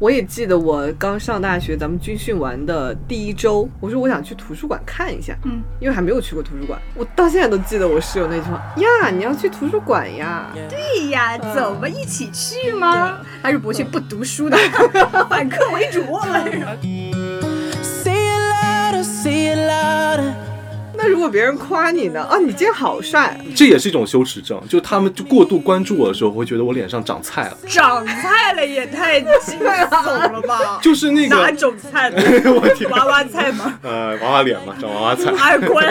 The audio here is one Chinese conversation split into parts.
我也记得我刚上大学，咱们军训完的第一周，我说我想去图书馆看一下，嗯，因为还没有去过图书馆。我到现在都记得我室友那句话呀，你要去图书馆呀。对呀，走吧，一起去吗？还是不去不读书的，反客为主。那如果别人夸你呢？啊，你今天好帅，这也是一种羞耻症，就他们就过度关注我的时候，会觉得我脸上长菜了，长菜了也太惊悚了吧？就是那个哪，种菜呢？我天，娃娃菜吗？呃，娃娃脸嘛，长娃娃菜。哎，滚！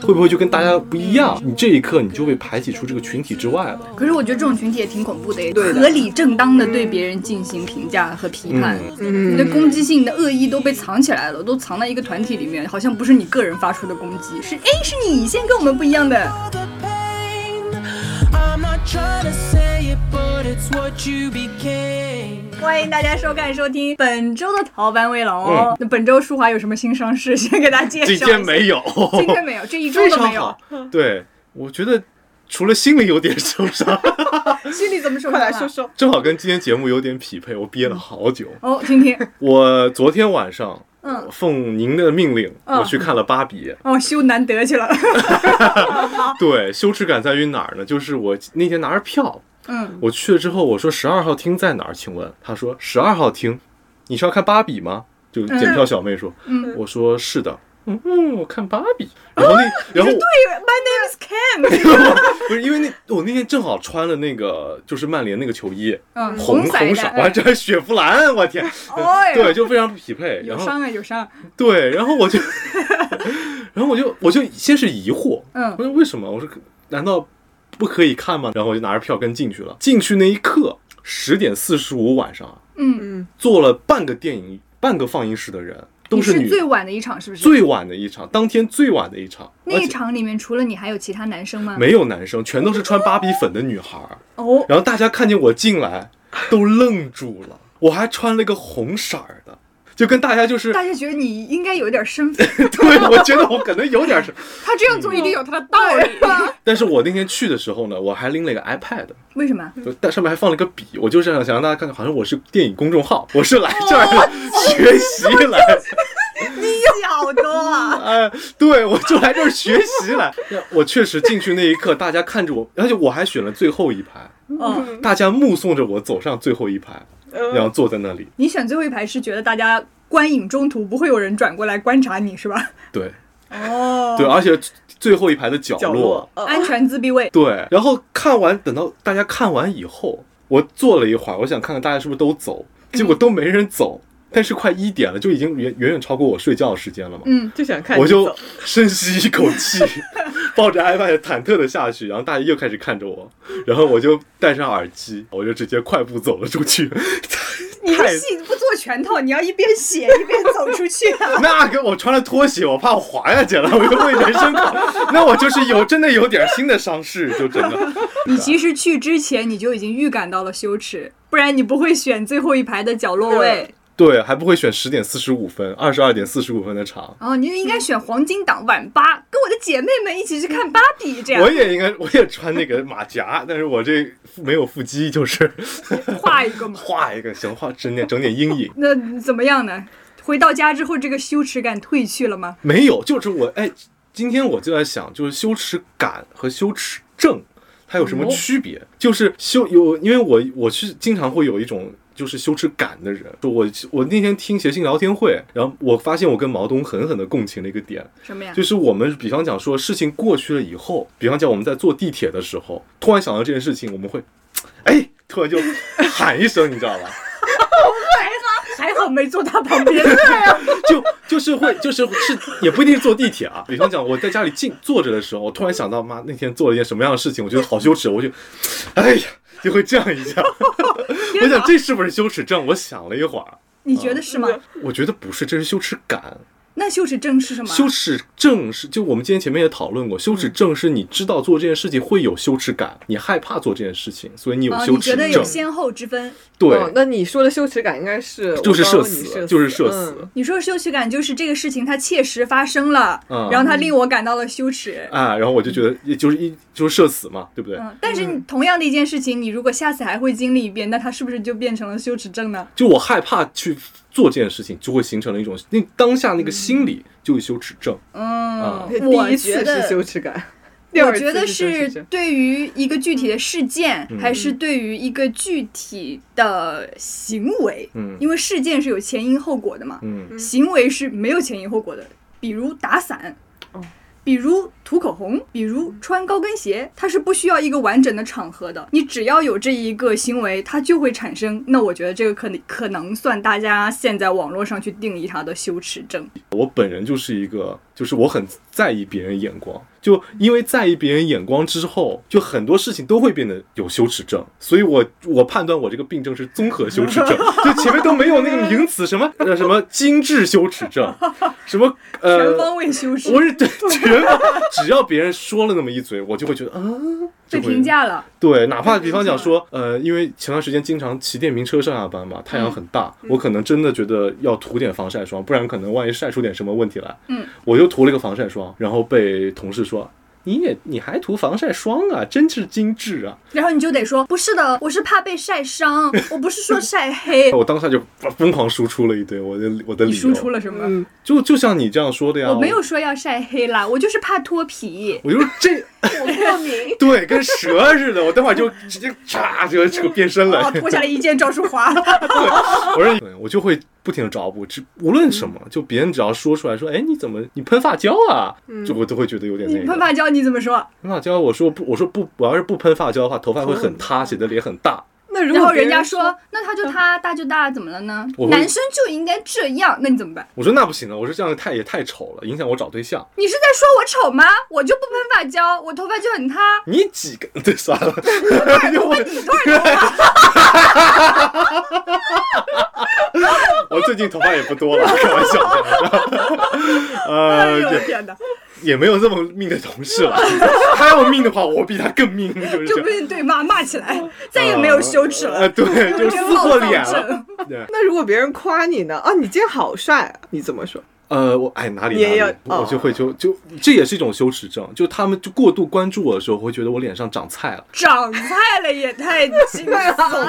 会不会就跟大家不一样？你这一刻你就被排挤出这个群体之外了。可是我觉得这种群体也挺恐怖的，对的合理正当的对别人进行评价和批判，嗯你的攻击性、你的恶意都被藏起来了，都藏在一个团体里面，好像不是你个人发出的攻击，是哎，是你先跟我们不一样的。欢迎大家收看收听本周的逃班威龙哦。那本周舒华有什么新上市？先给大家介绍一今。天没有，今天没有，这一周都没有。。对，我觉得除了心里有点受伤，心里怎么受伤了？快来说说。正好跟今天节目有点匹配，我憋了好久。哦，听听。我昨天晚上，嗯奉您的命令，嗯我去看了芭比。哦，羞难得去了。对，羞耻感在于哪儿呢？就是我那天拿着票，嗯，我去了之后，我说十二号厅在哪儿？请问，他说十二号厅，你是要看芭比吗？就检票小妹说，嗯我说是的，嗯，我看芭比。然后那，然后对，My name is Ken。不是因为那我那天正好穿了那个就是曼联那个球衣，嗯，红的红色，我还这还雪佛兰，我天，哎对，就非常匹配。然后有伤啊，有伤。对，然后我就，然后我就我就先是疑惑，嗯我说为什么？我说难道不可以看吗？然后我就拿着票跟进去了。进去那一刻，十点四十五晚上，嗯，坐了半个电影半个放映室的人都你是女，最晚的一场是不是？最晚的一场，当天最晚的一场，那一场里面除了你还有其他男生吗？没有男生，全都是穿芭比粉的女孩儿。哦，然后大家看见我进来，都愣住了。我还穿了个红色儿的，就跟大家就是，大家觉得你应该有点身份，对我觉得我可能有点是，他这样做一定有他的道理。但是我那天去的时候呢，我还拎了一个 iPad，为什么？就但上面还放了一个笔，我就是想想让大家看看，好像我是电影公众号，我是来这儿学习来，你好多啊！哎，对我就来这儿学习来。我确实进去那一刻，大家看着我，而且我还选了最后一排，嗯，大家目送着我走上最后一排，然后坐在那里。你选最后一排是觉得大家观影中途不会有人转过来观察你是吧？对哦，对，而且最后一排的角角落，呃安全自闭位。对，然后看完，等到大家看完以后，我坐了一会儿，我想看看大家是不是都走，结果都没人走。但是快一点了，就已经远远远超过我睡觉的时间了嘛。嗯，就想看我就深吸一口气，抱着 iPad 忐忑的下去，然后大家又开始看着我，然后我就戴上耳机，我就直接快步走了出去。你太的戏不做全套，你要一边写一边走出去啊！那个我穿了拖鞋，我怕我滑下去了，我就为人生考。那我就是有真的有点新的伤势，就真的。你其实去之前你就已经预感到了羞耻，不然你不会选最后一排的角落位。对，还不会选十点四十五分、二十二点四十五分的场。哦，你就应该选黄金档晚八，跟我的姐妹们一起去看芭比，这样我也应该，我也穿那个马甲，但是我这没有腹肌，就是画一个嘛。画一个，行画整点整点阴影。那怎么样呢？回到家之后，这个羞耻感褪去了吗？没有，就是我哎，今天我就在想，就是羞耻感和羞耻症它有什么区别？就是羞有，因为我我是经常会有一种。就是羞耻感的人，就我我那天听谐星聊天会，然后我发现我跟毛东狠狠的共情了一个点，什么呀？就是我们比方讲说事情过去了以后，比方讲我们在坐地铁的时候，突然想到这件事情，我们会，哎，突然就喊一声，你知道吧？还好没坐他旁边。就就是会就是是也不一定是坐地铁啊。比方讲我在家里静坐着的时候，我突然想到妈那天做了一件什么样的事情，我觉得好羞耻，我就，哎呀，就会这样一下。我想这是不是羞耻症？我想了一会儿，你觉得是吗？我觉得不是，这是羞耻感。那羞耻症是什么？羞耻症是，就我们今天前面也讨论过，羞耻症是你知道做这件事情会有羞耻感，你害怕做这件事情，所以你有啊，羞耻症你觉得有。先后之分？对，哦那你说的羞耻感应该是就是社死就是社死嗯你说羞耻感就是这个事情它切实发生了，嗯然后它令我感到了羞耻。啊，然后我就觉得，也就是一就是社死嘛，对不对？嗯，但是你同样的一件事情，你如果下次还会经历一遍，那它是不是就变成了羞耻症呢？就我害怕去做这件事情，就会形成了一种那当下那个心理就会羞耻症。嗯，第我觉得是羞耻感，我觉得是对于一个具体的事件，嗯。还是对于一个具体的行为，嗯。因为事件是有前因后果的嘛，嗯。行为是没有前因后果的，比如打伞。比如涂口红，比如穿高跟鞋，它是不需要一个完整的场合的。你只要有这一个行为，它就会产生。那我觉得这个可能可能算大家现在网络上去定义它的羞耻症。我本人就是一个，就是我很在意别人眼光，就因为在意别人眼光之后，就很多事情都会变得有羞耻症，所以我我判断我这个病症是综合羞耻症，就前面都没有那个名词，什么呃什么精致羞耻症，什么呃全方位羞耻，我是对全方，只要别人说了那么一嘴，我就会觉得啊，被评价了。对，哪怕比方讲说，呃，因为前段时间经常骑电瓶车上下班嘛，太阳很大，嗯。我可能真的觉得要涂点防晒霜，不然可能万一晒出点什么问题来，嗯，我就涂了一个防晒霜，然后被同事说。你也你还涂防晒霜啊，真是精致啊！然后你就得说不是的，我是怕被晒伤，我不是说晒黑。我当下就疯狂输出了一堆我的我的理由，你输出了什么？嗯，就就像你这样说的呀，我没有说要晒黑啦，我就是怕脱皮。我就是这我过敏。对，跟蛇似的，我等会儿就直接嚓就扯变身了哦，。脱下来一件赵淑华。我说，对我就会不停的找补，只无论什么，就别人只要说出来说，哎，你怎么你喷发胶啊？就我都会觉得有点那你个。喷发胶你怎么说？喷发胶，我说不，我说不，我要是不喷发胶的话，头发会很塌，显得脸很大。那如然后果人人家说，那他就他大就大，怎么了呢男生就应该这样，那你怎么办？我说那不行了，我说这样太也太丑了，影响我找对象。你是在说我丑吗？我就不喷发胶，我头发就很塌。你几个？对，算了。我你多少头发？我最近头发也不多了，开玩笑，开玩笑。哎呃，我的天哪！也没有这么命的同事了。他要命的话，我比他更命，就被对骂骂起来，再也没有羞耻呃，了。对，就撕破脸了。对，那如果别人夸你呢？啊，你今天好帅啊，你怎么说？呃，我哎哪里哪里也有，我就会就就这也是一种羞耻症，就他们就过度关注我的时候，我会觉得我脸上长菜了，长菜了也太惊悚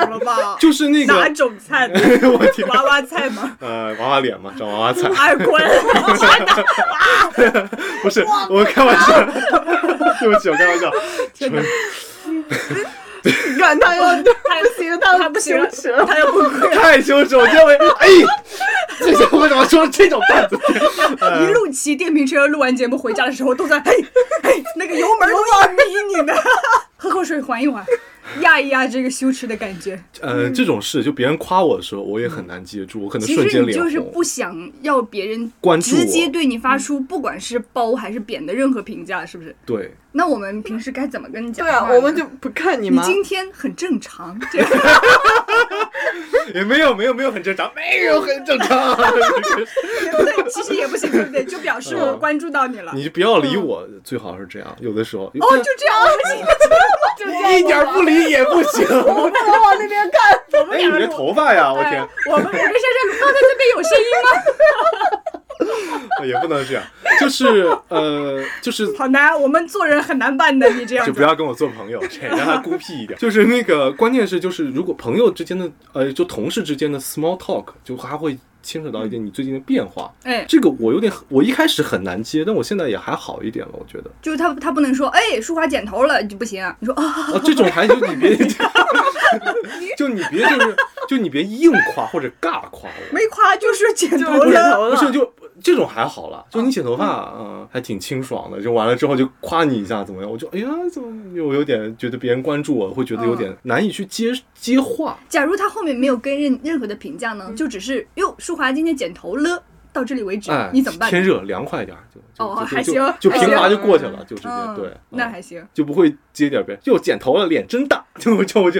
了吧？就是那个哪，种菜呢？我天，娃娃菜吗？呃，娃娃脸嘛，长娃娃菜，哎，滚！不是，我开玩笑，对不起，我开玩笑，纯你看他又他不行，他他不行了羞耻了，他要崩溃了。太羞耻，我就会哎，这下我怎么说这种段子？一路骑电瓶车，录完节目回家的时候都在哎哎，那个油门都要逼你呢，喝口水缓一缓，压一压这个羞耻的感觉。呃，这种事就别人夸我的时候，我也很难接住，我可能其瞬间脸实你就是。不想要别人关注直接对你发出不管是褒还是贬的任何评价，是不是？对，那我们平时该怎么跟你讲对啊，话我们就不看你你吗？今天很正常，这样 也没有没有没有很正常，没有很正常。对，其实也不行，对不对？就表示我关注到你了。你就不要理我，最好是这样。有的时候，哦，就这样，我们就这样一点不理也不行。我们往那边看，怎么感觉头发呀，我天，我们我跟珊珊刚才那边有声音吗？也不能这样。就是呃，就是好难，我们做人很难办的，你这样。就不要跟我做朋友，这让他孤僻一点。就是那个关键是，就是如果朋友之间的呃，就同事之间的 small talk，就还会牵扯到一点你最近的变化。哎，这个我有点，我一开始很难接，但我现在也还好一点了，我觉得。就是他他不能说，哎，淑华剪头了就不行。你说啊，啊，这种还就你别，就你别就是就你别硬夸或者尬夸我。没夸就是剪了。头了，不是，就这种还好了，就你剪头发，嗯，还挺清爽的。就完了之后就夸你一下怎么样？我就哎呀，怎么又有点觉得别人关注我，会觉得有点难以去接接话。假如他后面没有跟任任何的评价呢，就只是哟，淑华今天剪头了，到这里为止，哎，你怎么办？天热凉快点儿，就就哦就就还行就平滑就过去了，就直接嗯，对，嗯那还行。就不会接点别人，又剪头了，脸真大，就就我就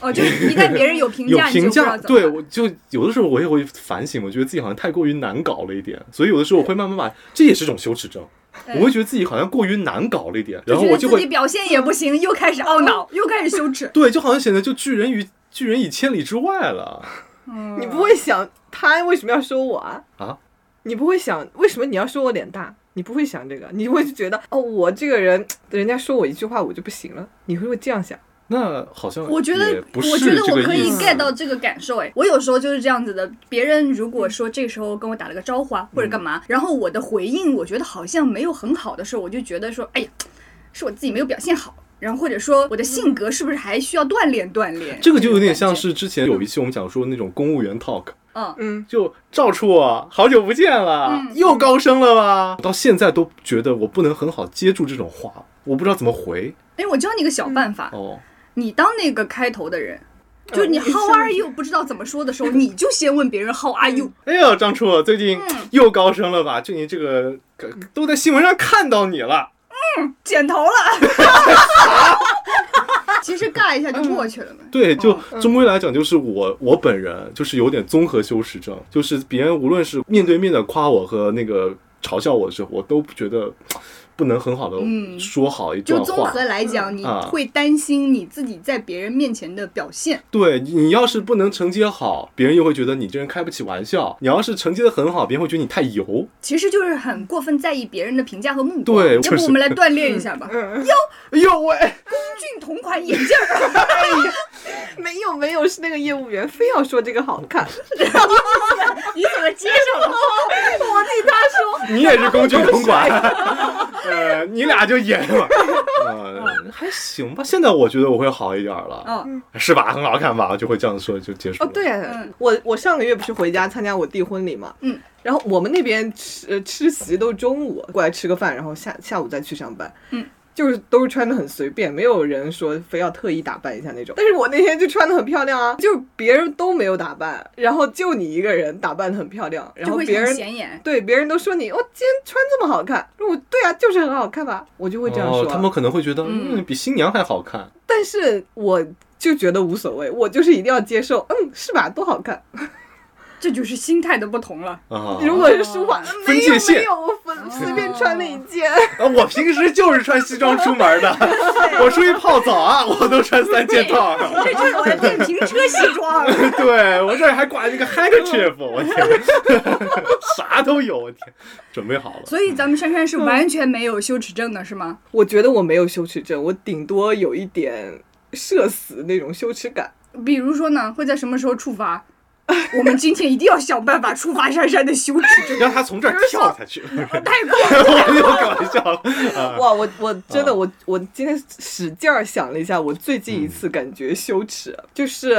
哦，就是一旦别人有评价，你就评价，对我就有的时候我也会反省，我觉得自己好像太过于难搞了一点，所以有的时候我会慢慢把，这也是种羞耻症，我会觉得自己好像过于难搞了一点，然后我就会表现也不行，又开始懊恼，又开始羞耻。对，就好像显得就拒人于拒人以千里之外了你不会想他为什么要说我啊？啊！你不会想为什么你要说我脸大？你不会想这个，你会觉得哦，我这个人，人家说我一句话我就不行了，你会不会这样想？那好像我觉得我觉得我可以 get 到这个感受。哎，我有时候就是这样子的。别人如果说这时候跟我打了个招呼啊，或者干嗯嘛，然后我的回应我觉得好像没有很好的时候，我就觉得说，哎呀，是我自己没有表现好。然后或者说我的性格是不是还需要锻炼锻炼？这个就有点像是之前有一期我们讲说那种公务员 talk，嗯。嗯，就赵处啊，好久不见了，嗯又高升了吧？到现在都觉得我不能很好接住这种话，我不知道怎么回哎，我教你个小办法，哦。你当那个开头的人，就你嗯 How are you 不知道怎么说的时候，你就先问别人 How are you。哎呀，张处最近嗯又高升了吧？就你这个都在新闻上看到你了。剪头了。其实尬一下就过去了嘛。对，就嗯终归来讲，就是我我本人就是有点综合羞耻症，就是别人无论是面对面的夸我和那个嘲笑我的时候，我都觉得不能很好的嗯说好一段话。就综合来讲，你啊会担心你自己在别人面前的表现。对你你要是不能承接好，别人又会觉得你这人开不起玩笑；你要是承接的很好，别人会觉得你太油。其实就是很过分在意别人的评价和目光。要对就是不我们来锻炼一下吧。嗯哎呦喂！俊同款眼镜儿，没有没有，是那个业务员非要说这个好看，你怎么接受了？我替他说，你也是龚俊同管，呃，你俩就演吧。呃，还行吧。现在我觉得我会好一点了，嗯，是吧？很好看吧？就会这样说就结束了。，哦对，嗯我我上个月不是回家参加我弟婚礼嘛，嗯，然后我们那边吃呃吃席都是中午过来吃个饭，然后下下午再去上班，嗯。就是都是穿的很随便，没有人说非要特意打扮一下那种。但是我那天就穿的很漂亮啊，就是别人都没有打扮，然后就你一个人打扮的很漂亮，然后别人显眼。对别人都说你，哦，今天穿这么好看，我对啊，就是很好看吧，我就会这样说。哦，他们可能会觉得，嗯嗯，比新娘还好看。但是我就觉得无所谓，我就是一定要接受，嗯，是吧？多好看。这就是心态的不同了。啊，如果是书法，分没有没有，我分随便穿了一件。啊，我平时就是穿西装出门的，我出去泡澡啊，我都穿三件套。这就是我的电瓶车西装。对我这儿还挂一个 handkerchief，我天，啥都有，我天，准备好了。所以咱们珊珊是完全没有羞耻症的，是吗？我觉得我没有羞耻症，我顶多有一点社死那种羞耻感。比如说呢，会在什么时候触发？我们今天一定要想办法触发珊珊的羞耻症。让他从这儿跳下去，太过了，我又开玩笑了。啊哇，我我真的啊我我今天使劲儿想了一下，我最近一次感觉羞耻，就是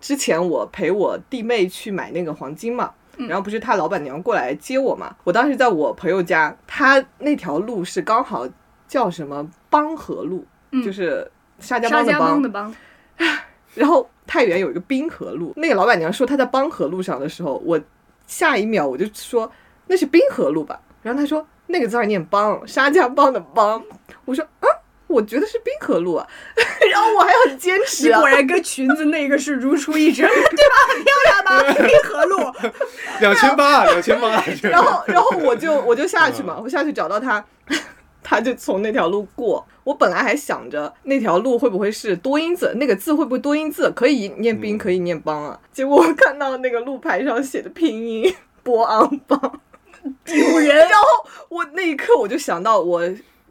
之前我陪我弟妹去买那个黄金嘛。然后不是他老板娘过来接我嘛？我当时在我朋友家，他那条路是刚好叫什么邦河路，嗯就是沙家浜的邦浜 然后太原有一个滨河路，那个老板娘说她在邦河路上的时候，我下一秒我就说那是滨河路吧，然后她说那个字儿念邦，沙家浜的邦，我说啊，我觉得是滨河路啊，然后我还很坚持啊果，然跟裙子那个是如出一辙，对吧？很漂亮吧？滨河路，两千八，两千八。然后然后我就我就下去嘛，我下去找到他。他就从那条路过，我本来还想着那条路会不会是多音字，那个字会不会多音字，可以念宾，嗯可以念邦啊？结果我看到那个路牌上写的拼音波昂邦，丢人。然后我那一刻我就想到我。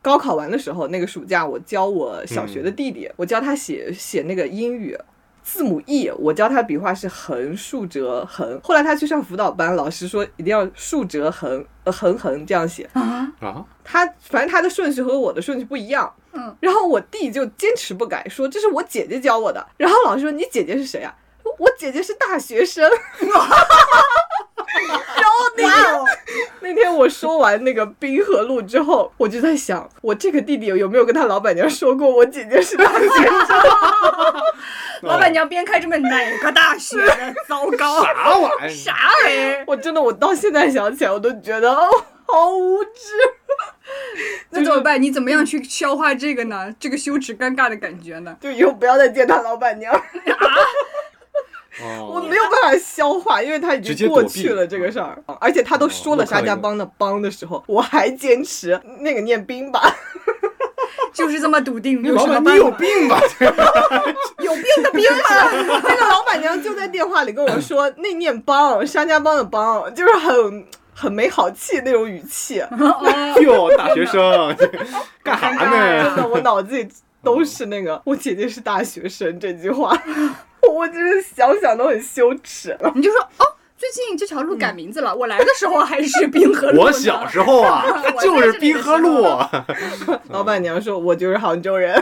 高考完的时候，那个暑假我教我小学的弟弟，我教他写写那个英语字母 E，我教他笔画是横、竖、折、横。后来他去上辅导班，老师说一定要竖、折、横、呃横横这样写。啊，啊，他反正他的顺序和我的顺序不一样。嗯，然后我弟就坚持不改，说这是我姐姐教我的。然后老师说你姐姐是谁啊？我姐姐是大学生。然后那天我说完那个滨河路之后，我就在想，我这个弟弟有没有跟他老板娘说过我姐姐是大学生？老板娘边开这么哪个大学的？糟糕，啥玩意儿？啥玩意儿？我真的，我到现在想起来，我都觉得哦，好无知。那怎么办？你怎么样去消化这个呢？这个羞耻尴尬的感觉呢？就以后不要再见他老板娘，哦，我没有办法消化，因为他已经过去了这个事儿，而且他都说了沙家浜的帮的时候，我还坚持那个念兵吧。就是这么笃定，有老板，什么办法？你有病吧？有病的病吗？那个老板娘就在电话里跟我说，那念帮沙家浜的帮，就是很很没好气那种语气。哟，大学生干啥呢真呢？的，我脑子里都是那个“我姐姐是大学生”这句话，我真是想想都很羞耻。你就说哦，最近这条路改名字了，我来的时候还是滨河路。我小时候啊，它就是滨河路。老板娘说：“我就是杭州人。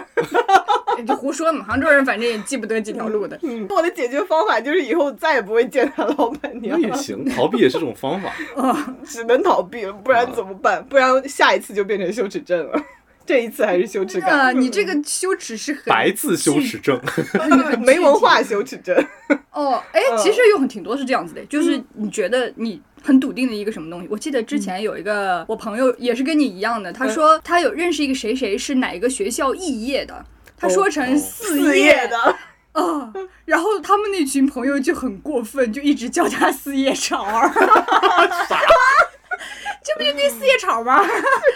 你就胡说嘛，杭州人反正也记不得几条路的。嗯我的解决方法就是以后再也不会见他老板娘那，也行，逃避也是种方法。啊只能逃避了，不然怎么办？不然下一次就变成羞耻症了。这一次还是羞耻啊，感，你这个羞耻是很白字羞耻症，没文化羞耻症。哦，哎，嗯。其实有很挺多是这样子的，就是你觉得你很笃定的一个什么东西。我记得之前有一个我朋友也是跟你一样的，他说他有认识一个谁谁是哪一个学校肄业的，他说成四四业叶的，啊，然后他们那群朋友就很过分，就一直叫他四叶草儿。这不就那四叶草吗？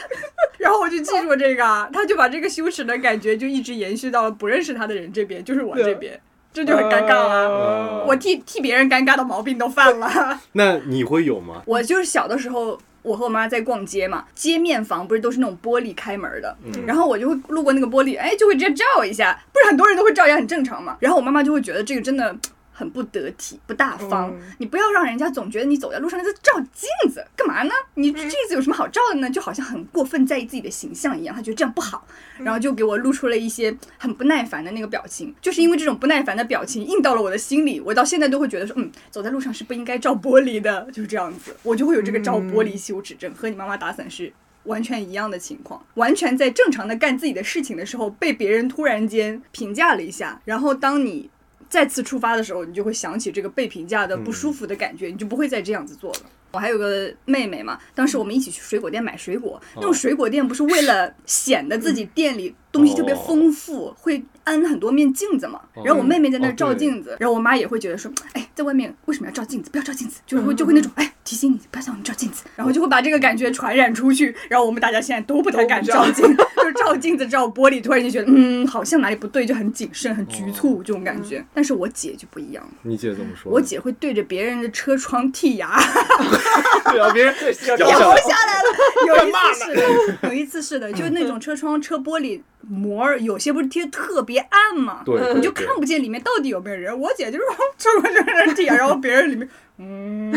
然后我就记住这个，他就把这个羞耻的感觉就一直延续到了不认识他的人这边，就是我这边，这就很尴尬了。哦我替替别人尴尬的毛病都犯了。那你会有吗？我就是小的时候，我和我妈在逛街嘛，街面房不是都是那种玻璃开门的，然后我就会路过那个玻璃，哎，就会直接照一下，不是很多人都会照一下，很正常嘛。然后我妈妈就会觉得这个真的。很不得体，不大方。嗯你不要让人家总觉得你走在路上在照镜子，干嘛呢？你镜子有什么好照的呢？就好像很过分在意自己的形象一样，他觉得这样不好，然后就给我露出了一些很不耐烦的那个表情。就是因为这种不耐烦的表情印到了我的心里，我到现在都会觉得说，嗯，走在路上是不应该照玻璃的，就是这样子，我就会有这个照玻璃羞耻症，和你妈妈打伞是。完全一样的情况，完全在正常的干自己的事情的时候，被别人突然间评价了一下，然后当你再次出发的时候，你就会想起这个被评价的不舒服的感觉，你就不会再这样子做了。我还有个妹妹嘛，当时我们一起去水果店买水果，那种水果店不是为了显得自己店里东西特别丰富，会安很多面镜子嘛。然后我妹妹在那儿照镜子，然后我妈也会觉得说，哎，在外面为什么要照镜子？不要照镜子，就是会就会那种哎提醒你不要在我们照镜子，然后就会把这个感觉传染出去，然后我们大家现在都不太敢照镜，就是照镜子照玻璃，突然就觉得嗯好像哪里不对，就很谨慎很局促这种感觉。但是我姐就不一样了，你姐怎么说？我姐会对着别人的车窗剔牙。对啊，别人摇摇下来下来了。有一次是的，有一次是的，就是那种车窗、车玻璃膜，有些不是贴特别暗嘛，对对你就看不见里面到底有没有人。我姐就是车窗就是人贴，然后别人里面，嗯，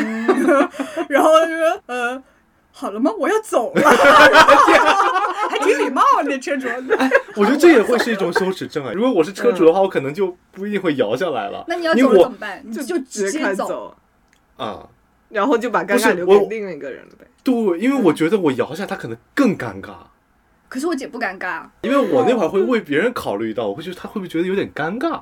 然后就说呃。好了吗？我要走了，还挺礼貌那车主。我觉得这也会是一种羞耻症啊。如果我是车主的话，我可能就不一定会摇下来了。那你要走了怎么办？你就直直接走。啊，然后就把尴尬留给另一个人了呗。对，因为我觉得我摇下他可能更尴尬，可是我姐不尴尬，因为我那会儿会为别人考虑到，我会觉得她会不会觉得有点尴尬？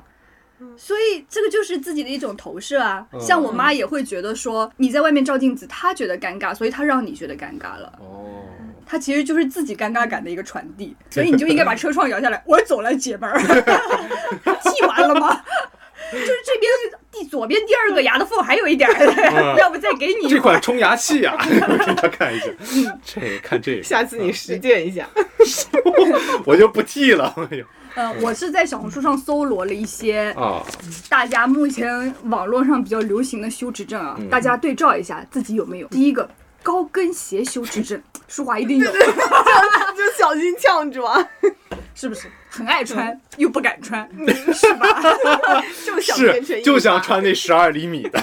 所以这个就是自己的一种投射啊。嗯像我妈也会觉得说你在外面照镜子，她觉得尴尬，所以她让你觉得尴尬了。哦，它其实就是自己尴尬感的一个传递，所以你就应该把车窗摇下来，我走了，姐们儿，记完了吗？就是这边第左边第二个牙的缝还有一点儿，嗯 要不再给你这款冲牙器啊，给大家看一下，这个看这个，下次你实践一下。我就不剃了。哎呦呃，我是在小红书上搜罗了一些啊，大家目前网络上比较流行的羞耻症啊，嗯大家对照一下自己有没有。第一个，高跟鞋羞耻症，舒华一定有，就小心呛住啊！是不是？很爱穿又不敢穿，是吧？就想变成是就想把穿那十二厘米的，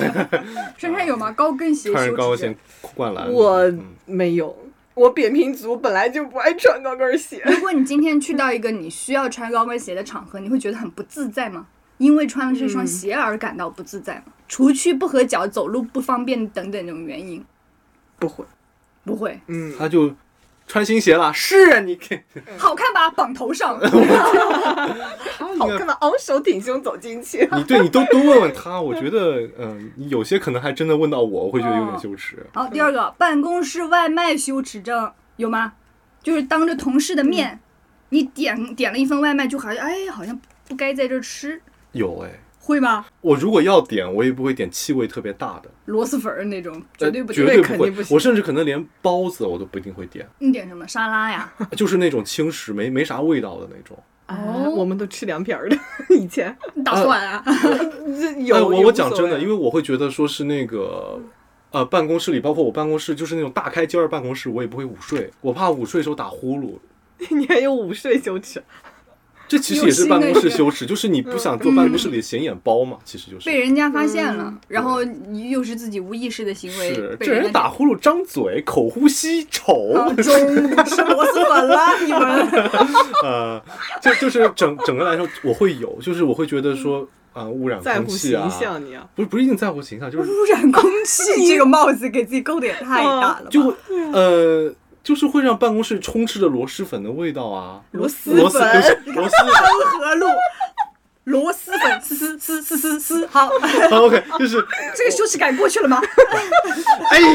珊珊有吗？高跟鞋 穿羞耻症着高跟鞋。灌篮。我嗯没有，我扁平足本来就不爱穿高跟鞋。如果你今天去到一个你需要穿高跟鞋的场合，你会觉得很不自在吗？因为穿了这双鞋而感到不自在吗？除去不合脚、走路不方便等等这种原因，不会，不会，嗯，他就穿新鞋了。是啊，你看，好看吧？绑头上。好看吧？昂首挺胸走进去，你对你都多问问他，我觉得，嗯，你有些可能还真的问到我，我会觉得有点羞耻。好，第二个，办公室外卖羞耻症有吗？就是当着同事的面，你点点了一份外卖，就好像哎，好像不该在这儿吃，有哎，会吗？我如果要点，我也不会点气味特别大的，螺蛳粉儿那种，绝对不呃绝。对不会。肯定不行我甚至可能连包子我都不一定会点，你点什么沙拉呀？就是那种轻食，没没啥味道的那种。哦，我们都吃凉皮儿的，以前大蒜啊？这 有哎，我我讲真的，因为我会觉得说是那个。呃，办公室里，包括我办公室，就是那种大开间儿办公室，我也不会午睡，我怕午睡的时候打呼噜。你还有午睡羞耻，这其实也是办公室羞耻，就是你不想做办公室里的显眼包嘛，其实就是。被人家发现了，然后你又是自己无意识的行为，是，这人被人打呼噜、张嘴、口呼吸、丑，啊中午吃螺蛳粉了，你们 呃，就就是整整个来说，我会有，就是我会觉得说啊、污染空气啊形，象你啊，不是不是一定在乎形象，就是污染空气 这个帽子给自己勾的也太大了吧？就呃，就是会让办公室充斥着螺蛳粉的味道啊，螺蛳螺蛳粉 螺蛳粉。安和路螺蛳粉，嘶嘶嘶嘶嘶嘶，好，好 OK，就是这个羞耻感过去了吗？哎呀，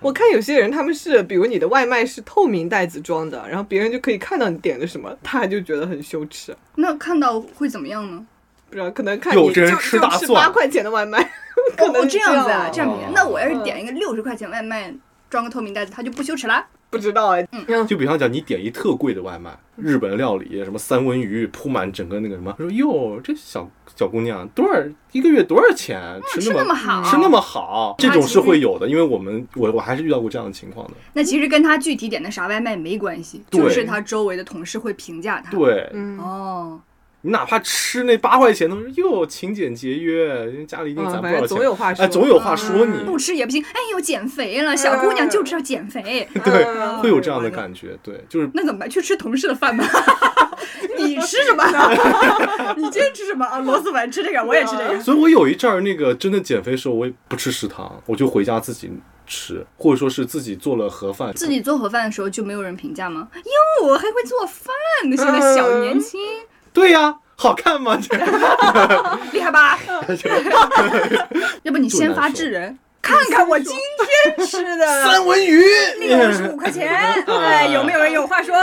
我看有些人他们是，比如你的外卖是透明袋子装的，然后别人就可以看到你点的什么，他就觉得很羞耻。那看到会怎么样呢？不知道，可能看有些人吃吃大蒜八块钱的外卖，可能这样子啊，这样比哦那我要是点一个六十块钱外卖，装个透明袋子，他就不羞耻啦？不知道哎。嗯，就比方讲，你点一特贵的外卖，日本料理，什么三文鱼铺满整个那个什么，他说哟，这小小姑娘多少一个月多少钱？吃吃那那么好吃那么好，这种是会有的，因为我们我我还是遇到过这样的情况的。那其实跟他具体点的啥外卖没关系，就是他周围的同事会评价他。，对嗯哦，你哪怕吃那八块钱的，哟，勤俭节约，人家家里一定攒不少钱，总有话说哎，总有话说你，不吃也不行。哎呦，减肥了，小姑娘就知道减肥。对，嗯会有这样的感觉，对，就是那怎么办？去吃同事的饭吧。你吃什么？你今天吃什么啊？螺蛳粉，吃这个，我也吃这个。所以我有一阵儿那个真的减肥的时候，我也不吃食堂，我就回家自己吃，或者说是自己做了盒饭。自己做盒饭的时候就没有人评价吗？哟，我还会做饭呢，现在小年轻，对呀，好看吗？这 厉害吧？要不你先发制人，看看我今天吃的 三文鱼，六十五块钱，哎，有没有人有话说？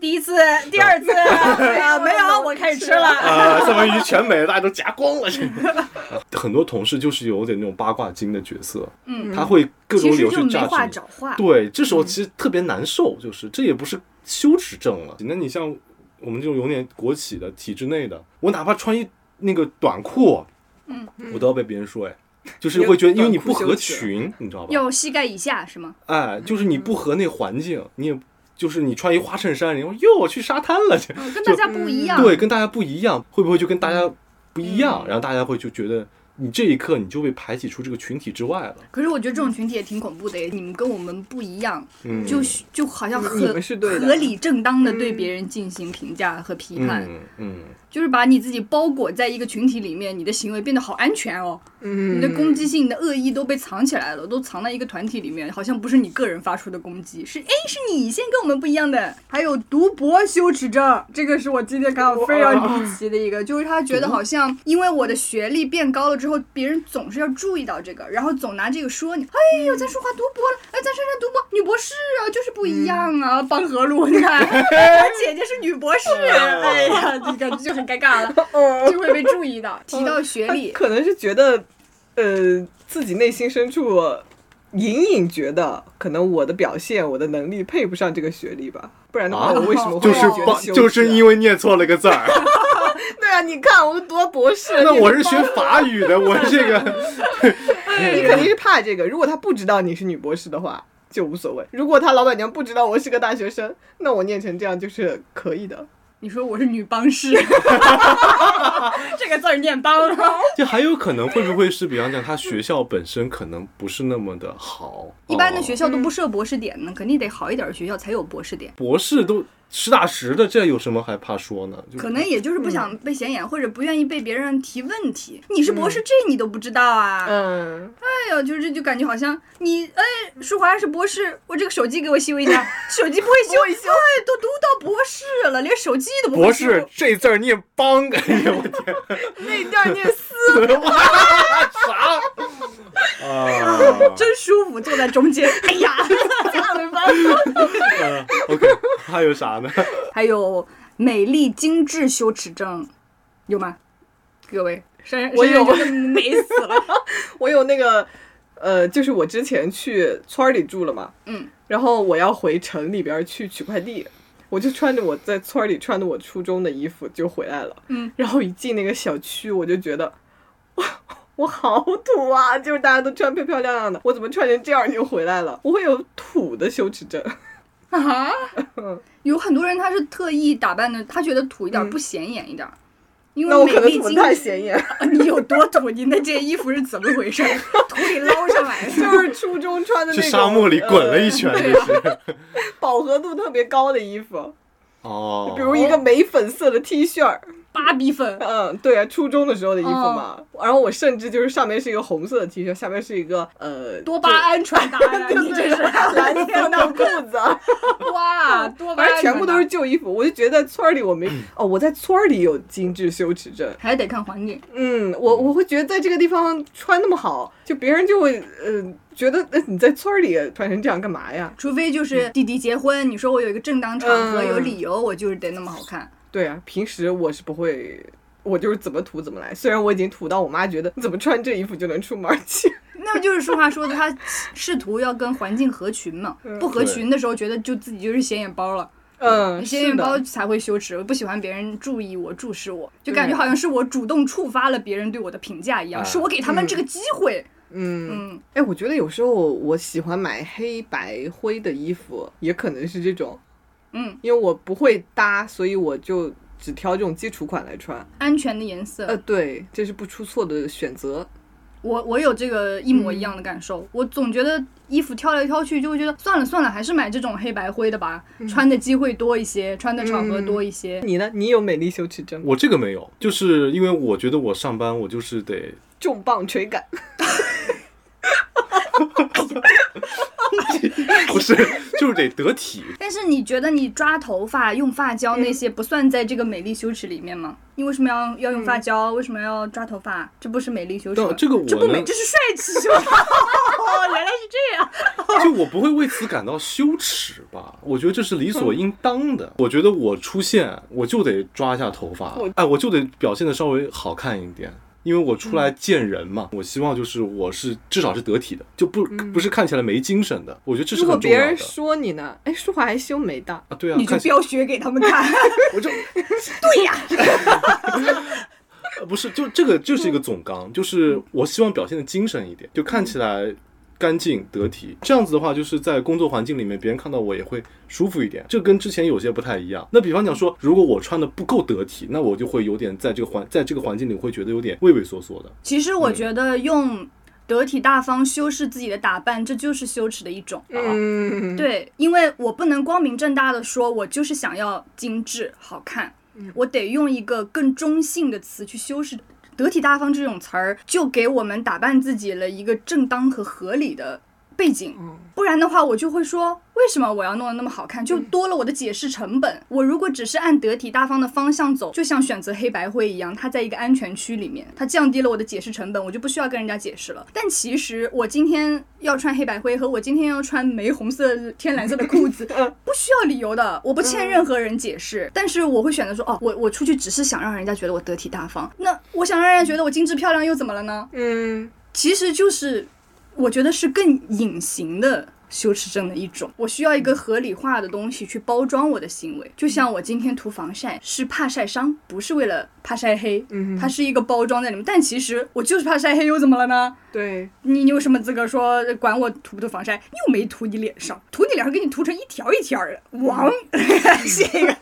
第一次、第二次啊，没有，我开始吃了。啊，三文鱼全没了，大家都夹光了。这很多同事就是有点那种八卦精的角色，嗯，他会各种理由去就没话找话。对，这时候其实特别难受，就是这也不是羞耻症了。那你像我们这种有点国企的、体制内的，我哪怕穿一那个短裤，嗯，我都要被别人说，哎，就是会觉得因为你不合群，你知道吧？要膝盖以下是吗？哎，就是你不合那环境，你也就是你穿一花衬衫，然后哟我去沙滩了，去嗯，跟大家不一样。对，跟大家不一样，会不会就跟大家不一样？嗯然后大家会就觉得你这一刻你就被排挤出这个群体之外了。可是我觉得这种群体也挺恐怖的耶，你们跟我们不一样，嗯，就就好像你合合理正当的对别人进行评价和批判，嗯嗯，就是把你自己包裹在一个群体里面，你的行为变得好安全哦，嗯，你的攻击性、你的恶意都被藏起来了，都藏在一个团体里面，好像不是你个人发出的攻击，是哎是你先跟我们不一样的。还有读博羞耻症，这个是我今天看到非常离奇的一个，就是他觉得好像因为我的学历变高了之后，别人总是要注意到这个，然后总拿这个说你，哎呦咱说话读博了，哎咱珊珊读博女博士啊，就是不一样啊，帮河路你看，我 姐姐是女博士，哎呀，这感觉就很尴尬了，就会被注意到。提到学历，可能是觉得，呃，自己内心深处隐隐觉得，可能我的表现、我的能力配不上这个学历吧。不然的话，啊我为什么会羞就是因为念错了个字儿。对啊，你看我读博士，那我是学法语的，我这个 你肯定是怕这个。如果他不知道你是女博士的话，就无所谓；如果他老板娘不知道我是个大学生，那我念成这样就是可以的。你说我是女帮士，这个字儿念帮了。就还有可能会不会是，比方讲，他学校本身可能不是那么的好，一般的哦学校都不设博士点呢，肯定得好一点的学校才有博士点。博士都实打实的，这有什么还怕说呢？就可能也就是不想被显眼，或者不愿意被别人提问题。你是博士，这你都不知道啊？嗯，哎呦，就是就感觉好像你哎，舒华是博士，我这个手机给我修一下，手机不会修，修哎，都读到博士了，连手机都不会修。博士这字儿念邦，哎呀我天，那字儿念丝，啥啊？真舒服，坐在中间。哎呀，吓人吧？嗯 OK，还有啥呢？还有美丽精致羞耻症，有吗？各位，我有美死了。我有那个，呃，就是我之前去村儿里住了嘛，嗯，然后我要回城里边儿去取快递，我就穿着我在村儿里穿的我初中的衣服就回来了，嗯，然后一进那个小区，我就觉得，哇，我好土啊！就是大家都穿漂漂亮亮的，我怎么穿成这样就回来了？我会有土的羞耻症。啊，有很多人他是特意打扮的，他觉得土一点，嗯不显眼一点。因那我可能为美丽精土太显眼，啊 你有多土？你那件衣服是怎么回事？土里捞上来的？就是初中穿的那种去沙漠里滚了一圈，呃这是。饱和度特别高的衣服，哦，比如一个玫粉色的 T 恤儿，芭比粉，嗯，对啊，初中的时候的衣服哦嘛。然后我甚至就是上面是一个红色的 T 恤，下面是一个呃多巴胺穿搭呀！你这是蓝色的裤子，哇，多巴胺反正全部都是旧衣服。我就觉得村儿里我没哦，我在村儿里有精致羞耻症。还得看环境。嗯，我我会觉得在这个地方穿那么好，就别人就会呃觉得那你在村儿里穿成这样干嘛呀？除非就是弟弟结婚，你说我有一个正当场合，嗯有理由，我就是得那么好看。对啊，平时我是不会。我就是怎么涂怎么来，虽然我已经涂到我妈觉得你怎么穿这衣服就能出门去，那就是俗话说的，他试图要跟环境合群嘛，不合群的时候，觉得就自己就是显眼包了，嗯，显，眼包才会羞耻。我不喜欢别人注意我、注视我，就感觉好像是我主动触发了别人对我的评价一样，啊是我给他们这个机会。嗯。嗯，哎，我觉得有时候我喜欢买黑白灰的衣服，也可能是这种，嗯，因为我不会搭，所以我就只挑这种基础款来穿。安全的颜色，呃，对，这是不出错的选择。我我有这个一模一样的感受。我总觉得衣服挑来挑去，就会觉得算了算了，还是买这种黑白灰的吧，穿的机会多一些，穿的场合多一些。你呢？你有美丽羞耻症吗？我这个没有，就是因为我觉得我上班我就是得重磅垂感。不是就是得得体，但是你觉得你抓头发、用发胶那些不算在这个美丽羞耻里面吗？你为什么要要用发胶？为什么要抓头发？这不是美丽羞耻？这个我这不美，这是帅气羞耻。哦，原来是这样。就我不会为此感到羞耻吧？我觉得这是理所应当的。我觉得我出现我就得抓一下头发我，哎，我就得表现的稍微好看一点。因为我出来见人嘛，我希望就是我是至少是得体的，就不不是看起来没精神的。我觉得这是如果别人很重要的说你呢？哎，舒华还修眉的，啊。对啊，你就看起不要学给他们看。我就 对呀，呃 不是，就这个就是一个总纲，就是我希望表现的精神一点，就看起来干净得体。这样子的话，就是在工作环境里面，别人看到我也会舒服一点。这跟之前有些不太一样。那比方讲说，如果我穿的不够得体，那我就会有点在这个环在这个环境里会觉得有点畏畏缩缩的。其实我觉得用得体大方修饰自己的打扮，这就是羞耻的一种。嗯，对，因为我不能光明正大的说，我就是想要精致好看，我得用一个更中性的词去修饰。得体大方这种词儿，就给我们打扮自己了一个正当和合理的背景。不然的话，我就会说，为什么我要弄得那么好看？就多了我的解释成本。我如果只是按得体大方的方向走，就像选择黑白灰一样，它在一个安全区里面，它降低了我的解释成本，我就不需要跟人家解释了。但其实我今天要穿黑白灰和我今天要穿玫红色、天蓝色的裤子，不需要理由的，我不欠任何人解释。但是我会选择说，哦，我我出去只是想让人家觉得我得体大方。那我想让人家觉得我精致漂亮又怎么了呢？嗯，其实就是我觉得是更隐形的羞耻症的一种。我需要一个合理化的东西去包装我的行为，就像我今天涂防晒是怕晒伤，不是为了怕晒黑，嗯它是一个包装在里面。但其实我就是怕晒黑，又怎么了呢？对，你你有什么资格说管我涂不涂防晒？你又没涂你脸上，涂你脸上给你涂成一条一条的，王，这个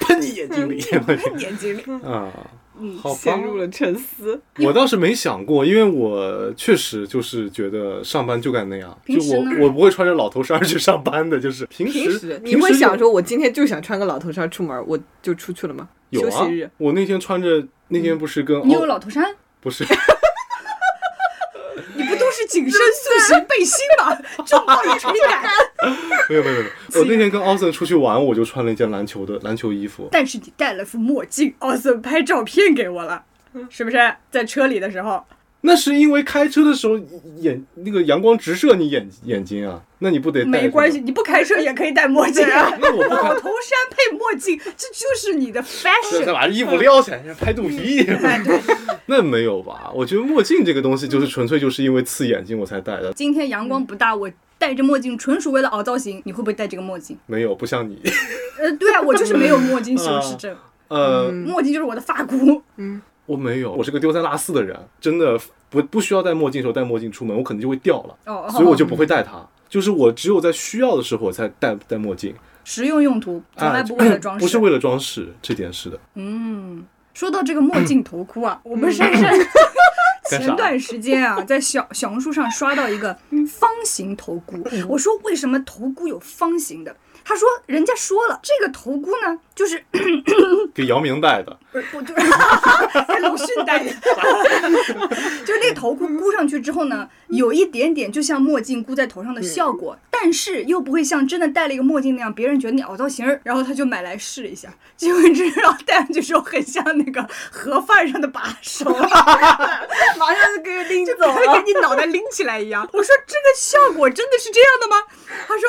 喷你眼睛里，喷眼睛里。啊，嗯，好陷入了沉思。我倒是没想过，因为我确实就是觉得上班就该那样，就我我不会穿着老头衫去上班的，就是平平时时你会想说，我今天就想穿个老头衫出门，我就出去了吗？有啊休息日，我那天穿着那天不是跟你有老头衫，不是紧身塑形背心吧？这么有垂感。没有没有没有，我那天跟奥森出去玩，我就穿了一件篮球的篮球衣服，但是你戴了副墨镜，奥森拍照片给我了，是不是？在车里的时候，那是因为开车的时候眼那个阳光直射你眼眼睛啊，那你不得没关系，。你不开车也可以戴墨镜啊。那我不开头衫配墨镜，这就是你的 fashion。再把衣服撩起来拍肚皮，那没有吧？我觉得墨镜这个东西就是纯粹就是因为刺眼睛我才戴的，今天阳光不大，我戴着墨镜纯属为了凹造型。你会不会戴这个墨镜？没有不像你，呃，对啊，我就是没有墨镜羞耻症，呃，墨镜就是我的发箍。我没有，我是个丢三落四的人，真的不不需要戴墨镜的时候戴墨镜出门，我可能就会掉了，哦，所以我就不会戴它。就是我只有在需要的时候我才戴戴墨镜，实用用途，从来啊不为了装 饰。不是为了装饰，这件事的。嗯，说到这个墨镜头箍啊，我们珊珊 前段时间啊，在小小红书上刷到一个方形头箍，我说为什么头箍有方形的？他说人家说了，这个头箍呢，就是 给姚明戴的，不是不就是 给鲁迅戴的，就是那个头箍箍上去之后呢，有一点点就像墨镜箍在头上的效果，但是又不会像真的戴了一个墨镜那样，别人觉得你凹造型儿。然后他就买来试一下，结果你知道戴上去之后很像那个盒饭上的把手，马上就给你拎走就了。给你脑袋拎起来一样。我说这个效果真的是这样的吗？他说。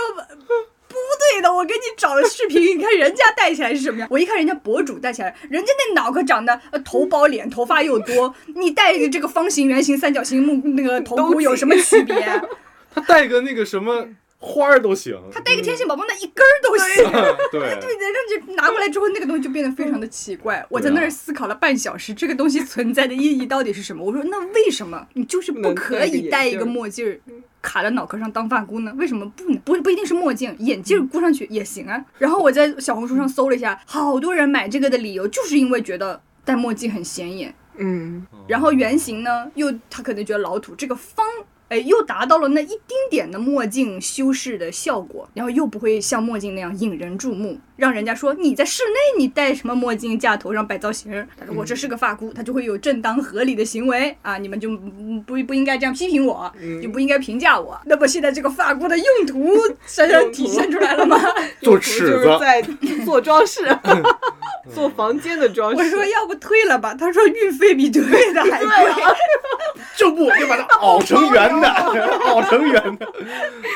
不对的，我给你找的视频，你看人家戴起来是什么样。我一看人家博主戴起来，人家那脑壳长得头包脸，头发又多，你戴个这个方形、圆形、三角形木那个头箍有什么区别？他戴个那个什么花儿都行。他戴个天线宝宝那一根儿都行。对，对，然后就拿过来之后，那个东西就变得非常的奇怪。我在那儿思考了半小时，这个东西存在的意义到底是什么？我说，那为什么你就是不可以戴一个墨镜儿卡在脑壳上当发箍呢？为什么不呢？不不一定是墨镜，眼镜箍上去也行啊。然后我在小红书上搜了一下，好多人买这个的理由就是因为觉得戴墨镜很显眼，嗯，然后圆形呢，又他可能觉得老土，这个方。哎，又达到了那一丁点的墨镜修饰的效果，然后又不会像墨镜那样引人注目，让人家说你在室内你戴什么墨镜架头上摆造型。他说我这是个发箍，他就会有正当合理的行为啊，你们就嗯不不应该这样批评我，就不应该评价我。那么现在这个发箍的用途闪闪体现出来了吗？做用途尺子就是在做装饰，做房间的装饰。我说要不退了吧，他说运费比退的还贵。就不就把它熬成圆的，熬成圆的。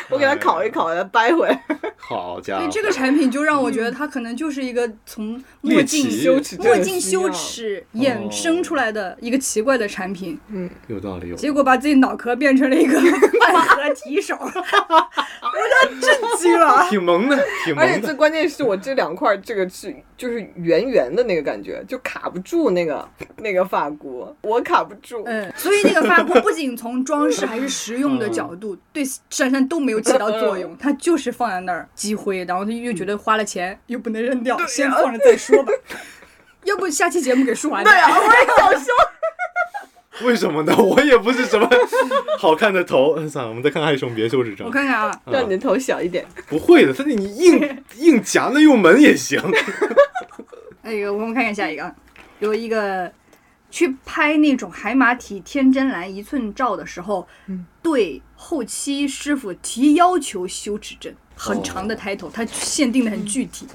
我给它烤一烤，给它掰回来。好家伙，所以这个产品就让我觉得它可能就是一个从墨镜羞耻墨镜羞羞耻衍生出来的一个奇怪的产品，嗯有道理，有结果把自己脑壳变成了一个 半合提手，我都震惊了。挺萌的，挺萌的而且。最关键是我这两块这个是就是圆圆的那个感觉，就卡不住那个那个发箍，我卡不住。嗯，所以那个发箍不仅从装饰还是实用的角度，对珊珊都没有起到作用，它就是放在那儿积灰，然后他又觉得花了钱又不能扔掉，先放着再说吧。要不下期节目给说完对啊，我也想说，为什么呢？我也不是什么 好看的头。算了，我们再看看还有什么别羞耻症我。看看啊，让你的头小一点。不会的，但是你硬硬夹那用门也行。那个我们看看下一个，啊，有一个去拍那种海马体天真蓝一寸照的时候，对后期师傅提要求羞耻症，很长的 title，它限定的很具体。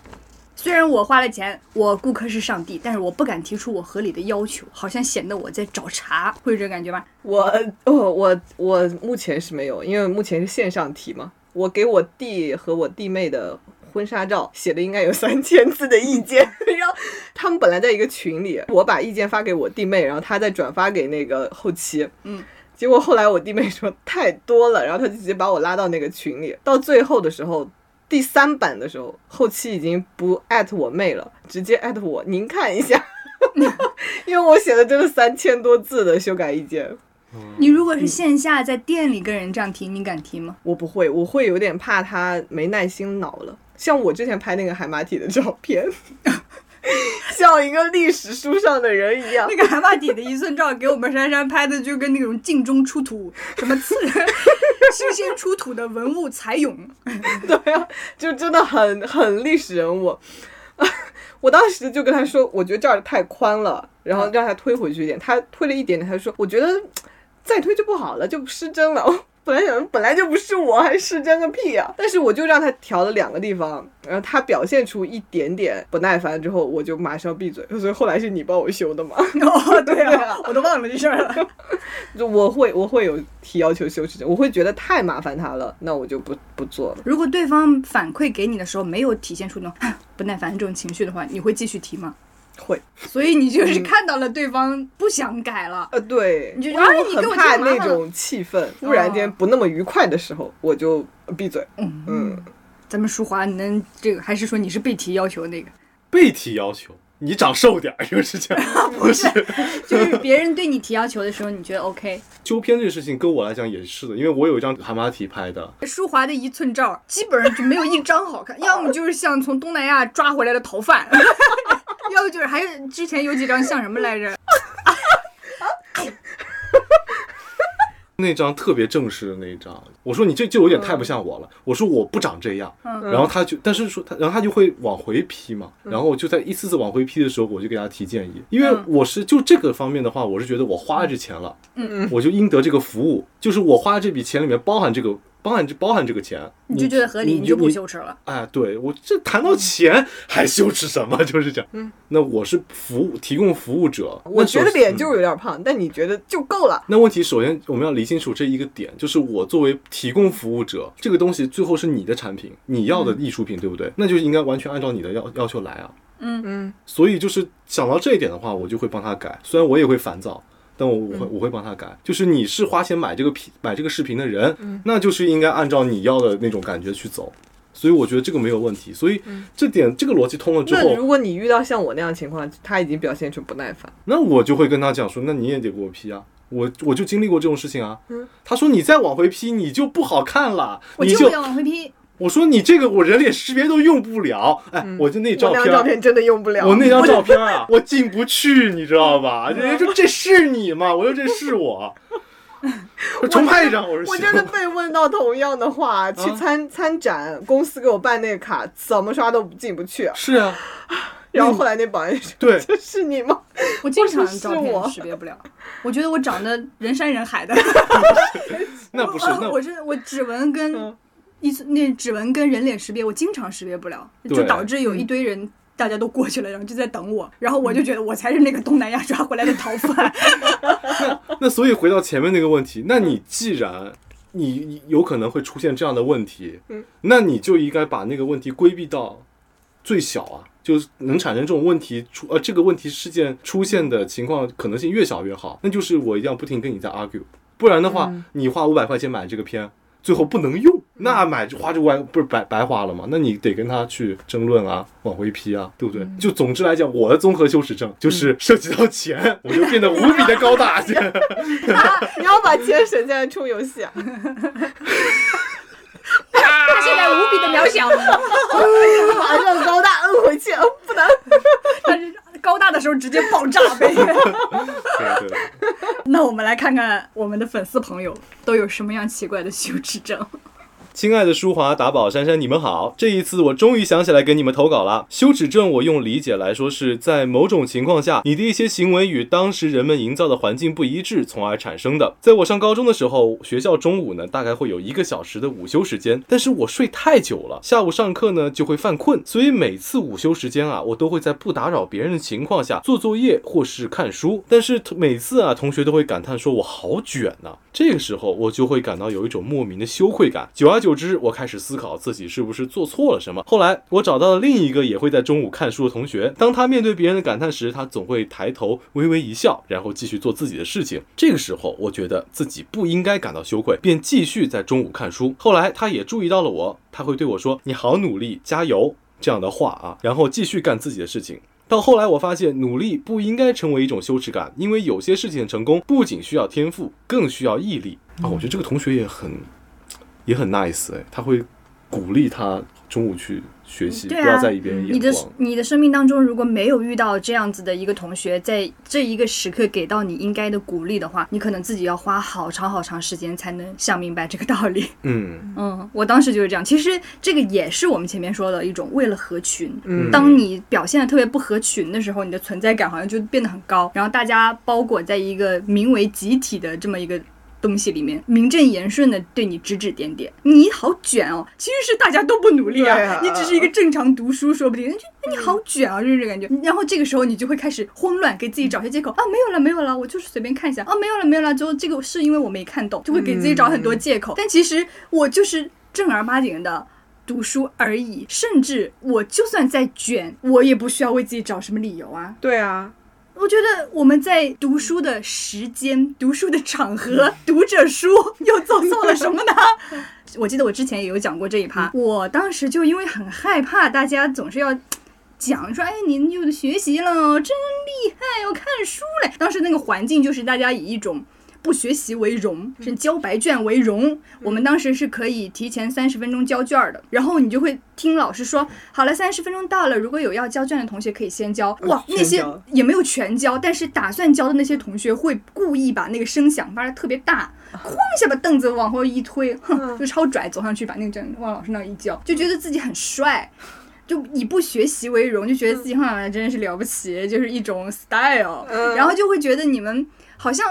虽然我花了钱，我顾客是上帝，但是我不敢提出我合理的要求，好像显得我在找茬，会有这感觉吗？我哦我我目前是没有，因为目前是线上提嘛。我给我弟和我弟妹的婚纱照写的应该有三千字的意见，然后他们本来在一个群里，我把意见发给我弟妹，然后他再转发给那个后期，嗯。结果后来我弟妹说太多了，然后他就直接把我拉到那个群里。到最后的时候，第三版的时候，后期已经不艾特我妹了，直接艾特我，您看一下，因为我写的真的三千多字的修改意见。你如果是线下在店里跟人这样提，你敢提吗？我不会，我会有点怕他没耐心恼了。像我之前拍那个海马体的照片，像一个历史书上的人一样那。个海马体的一寸照给我们珊珊拍的，就跟那种镜中出土什么刺 新鲜出土的文物才俑，对啊，就真的很很历史人物。我当时就跟他说，我觉得这儿太宽了，然后让他推回去一点。他推了一点点，他就说，我觉得再推就不好了，就失真了。我本来想，本来就不是我，还是真个屁啊！但是我就让他调了两个地方，然后他表现出一点点不耐烦之后，我就马上闭嘴。所以后来是你帮我修的嘛？哦，对 对啊啊，我都忘了这事儿了。就我会我会有提要求修饰症，我会觉得太麻烦他了，那我就不不做了。如果对方反馈给你的时候没有体现出那种不耐烦这种情绪的话，你会继续提吗？会，所以你就是看到了对方不想改了，呃，对，你就因为我哎你给我很怕那种气氛突然间不那么愉快的时候，我就闭嘴。嗯。嗯，咱们淑华，你能这个还是说你是被提要求那个？被提要求，你长瘦点儿，又是这样，不是？就是别人对你提要求的时候，你觉得 OK？纠片这个事情跟我来讲也是的，因为我有一张海马体拍的，舒华的一寸照基本上就没有一张好看，要么就是像从东南亚抓回来的逃犯，要不就是还有之前有几张像什么来着？那张特别正式的那一张，我说你这就有点太不像我了。我说我不长这样，然后他就，但是说他，然后他就会往回批嘛。然后我就在一次次往回批的时候，我就给他提建议，因为我是就这个方面的话，我是觉得我花了这钱了，嗯，我就应得这个服务，就是我花这笔钱里面包含这个。包含这包含这个钱，你就觉得合理，你你就不羞耻了。哎，对我这谈到钱还羞耻什么？就是这样。嗯，那我是服务提供服务者，我觉得脸就是有点胖，但你觉得就够了。那问题首先我们要理清楚这一个点，就是我作为提供服务者，这个东西最后是你的产品，你要的艺术品，对不对？那就应该完全按照你的要要求来啊。嗯嗯，所以就是想到这一点的话，我就会帮他改，虽然我也会烦躁。但我我会我会帮他改，就是你是花钱买这个频买这个视频的人，那就是应该按照你要的那种感觉去走，所以我觉得这个没有问题，所以这点这个逻辑通了之后，那如果你遇到像我那样的情况，他已经表现出不耐烦，那我就会跟他讲说，那你也得给我批啊，我我就经历过这种事情啊。他说你再往回批，你就不好看了，你我就要往回批。我说你这个我人脸识别都用不了，哎，我就那照片，我那张照片真的用不了。我那张照片啊，我进不去，你知道吧？人家说这是你吗？我说这是我。重拍一张，我说我真的被问到同样的话，去参参展，公司给我办那个卡，怎么刷都进不去。是啊，然后后来那保安说：“对这是你吗 我经常照片我识别不了，我觉得我长得人山人海的。那不是那我是我指纹跟嗯一次那指纹跟人脸识别，我经常识别不了，就导致有一堆人。大家都过去了，然后就在等我，然后我就觉得我才是那个东南亚抓回来的逃犯。那所以回到前面那个问题，那你既然你你有可能会出现这样的问题，嗯，那你就应该把那个问题规避到最小啊，就是能产生这种问题出呃这个问题事件出现的情况可能性越小越好。那就是我一定要不停跟你在 argue，不然的话，你花五百块钱买这个片。最后不能用，那买就花这五百不是白白花了吗？那你得跟他去争论啊，往回批啊，对不对？就总之来讲，我的综合羞耻症就是涉及到钱，我就变得无比的高大。？”你要把钱省下来充游戏啊！他现在无比的渺小，马上高大摁回去，不能。他是高大的时候直接爆炸呗。对 对对。那我们来看看我们的粉丝朋友都有什么样奇怪的羞耻症。亲爱的舒华、达宝、珊珊，你们好！这一次我终于想起来给你们投稿了。羞耻症，我用理解来说，是在某种情况下，你的一些行为与当时人们营造的环境不一致，从而产生的。在我上高中的时候，学校中午呢大概会有一个小时的午休时间，但是我睡太久了，下午上课呢就会犯困，所以每次午休时间啊，我都会在不打扰别人的情况下做作业或是看书。但是每次啊，同学都会感叹说我好卷呐、这个时候我就会感到有一种莫名的羞愧感。久而久之，我开始思考自己是不是做错了什么。后来我找到了另一个也会在中午看书的同学，当他面对别人的感叹时，他总会抬头微微一笑，然后继续做自己的事情。这个时候，我觉得自己不应该感到羞愧，便继续在中午看书。后来他也注意到了我，他会对我说：“你好努力，加油。”这样的话啊，然后继续干自己的事情。到后来，我发现努力不应该成为一种羞耻感，因为有些事情的成功不仅需要天赋，更需要毅力啊。我觉得这个同学也很也很 nice 哎，他会鼓励他中午去学习，对啊不要在意别人你的。你的生命当中，如果没有遇到这样子的一个同学，在这一个时刻给到你应该的鼓励的话，你可能自己要花好长好长时间才能想明白这个道理。嗯，嗯，我当时就是这样。其实这个也是我们前面说的一种为了合群。嗯当你表现的特别不合群的时候，你的存在感好像就变得很高，然后大家包裹在一个名为集体的这么一个。东西里面名正言顺的对你指指点点，你好卷哦！其实是大家都不努力啊，啊你只是一个正常读书，说不定就哎你好卷啊，就是这个感觉。然后这个时候你就会开始慌乱，给自己找些借口啊，没有了，没有了，我就是随便看一下啊，没有了，没有了，就这个是因为我没看懂，就会给自己找很多借口。但其实我就是正儿八经的。读书而已，甚至我就算再卷，我也不需要为自己找什么理由啊。对啊，我觉得我们在读书的时间、读书的场合、读着书，又做错了什么呢？我记得我之前也有讲过这一趴，我当时就因为很害怕大家总是要。讲说，哎，您又学习了，真厉害，要看书嘞。当时那个环境就是大家以一种不学习为荣，是交白卷为荣。我们当时是可以提前三十分钟交卷的，然后你就会听老师说，好了，三十分钟到了，如果有要交卷的同学可以先交。哇，那些也没有全交，但是打算交的那些同学会故意把那个声响发的特别大，哐一下把凳子往后一推，哼，就超拽，走上去把那个卷往老师那儿一交，就觉得自己很帅。就以不学习为荣，就觉得自己好像真的是了不起，就是一种 style，、嗯然后就会觉得你们好像。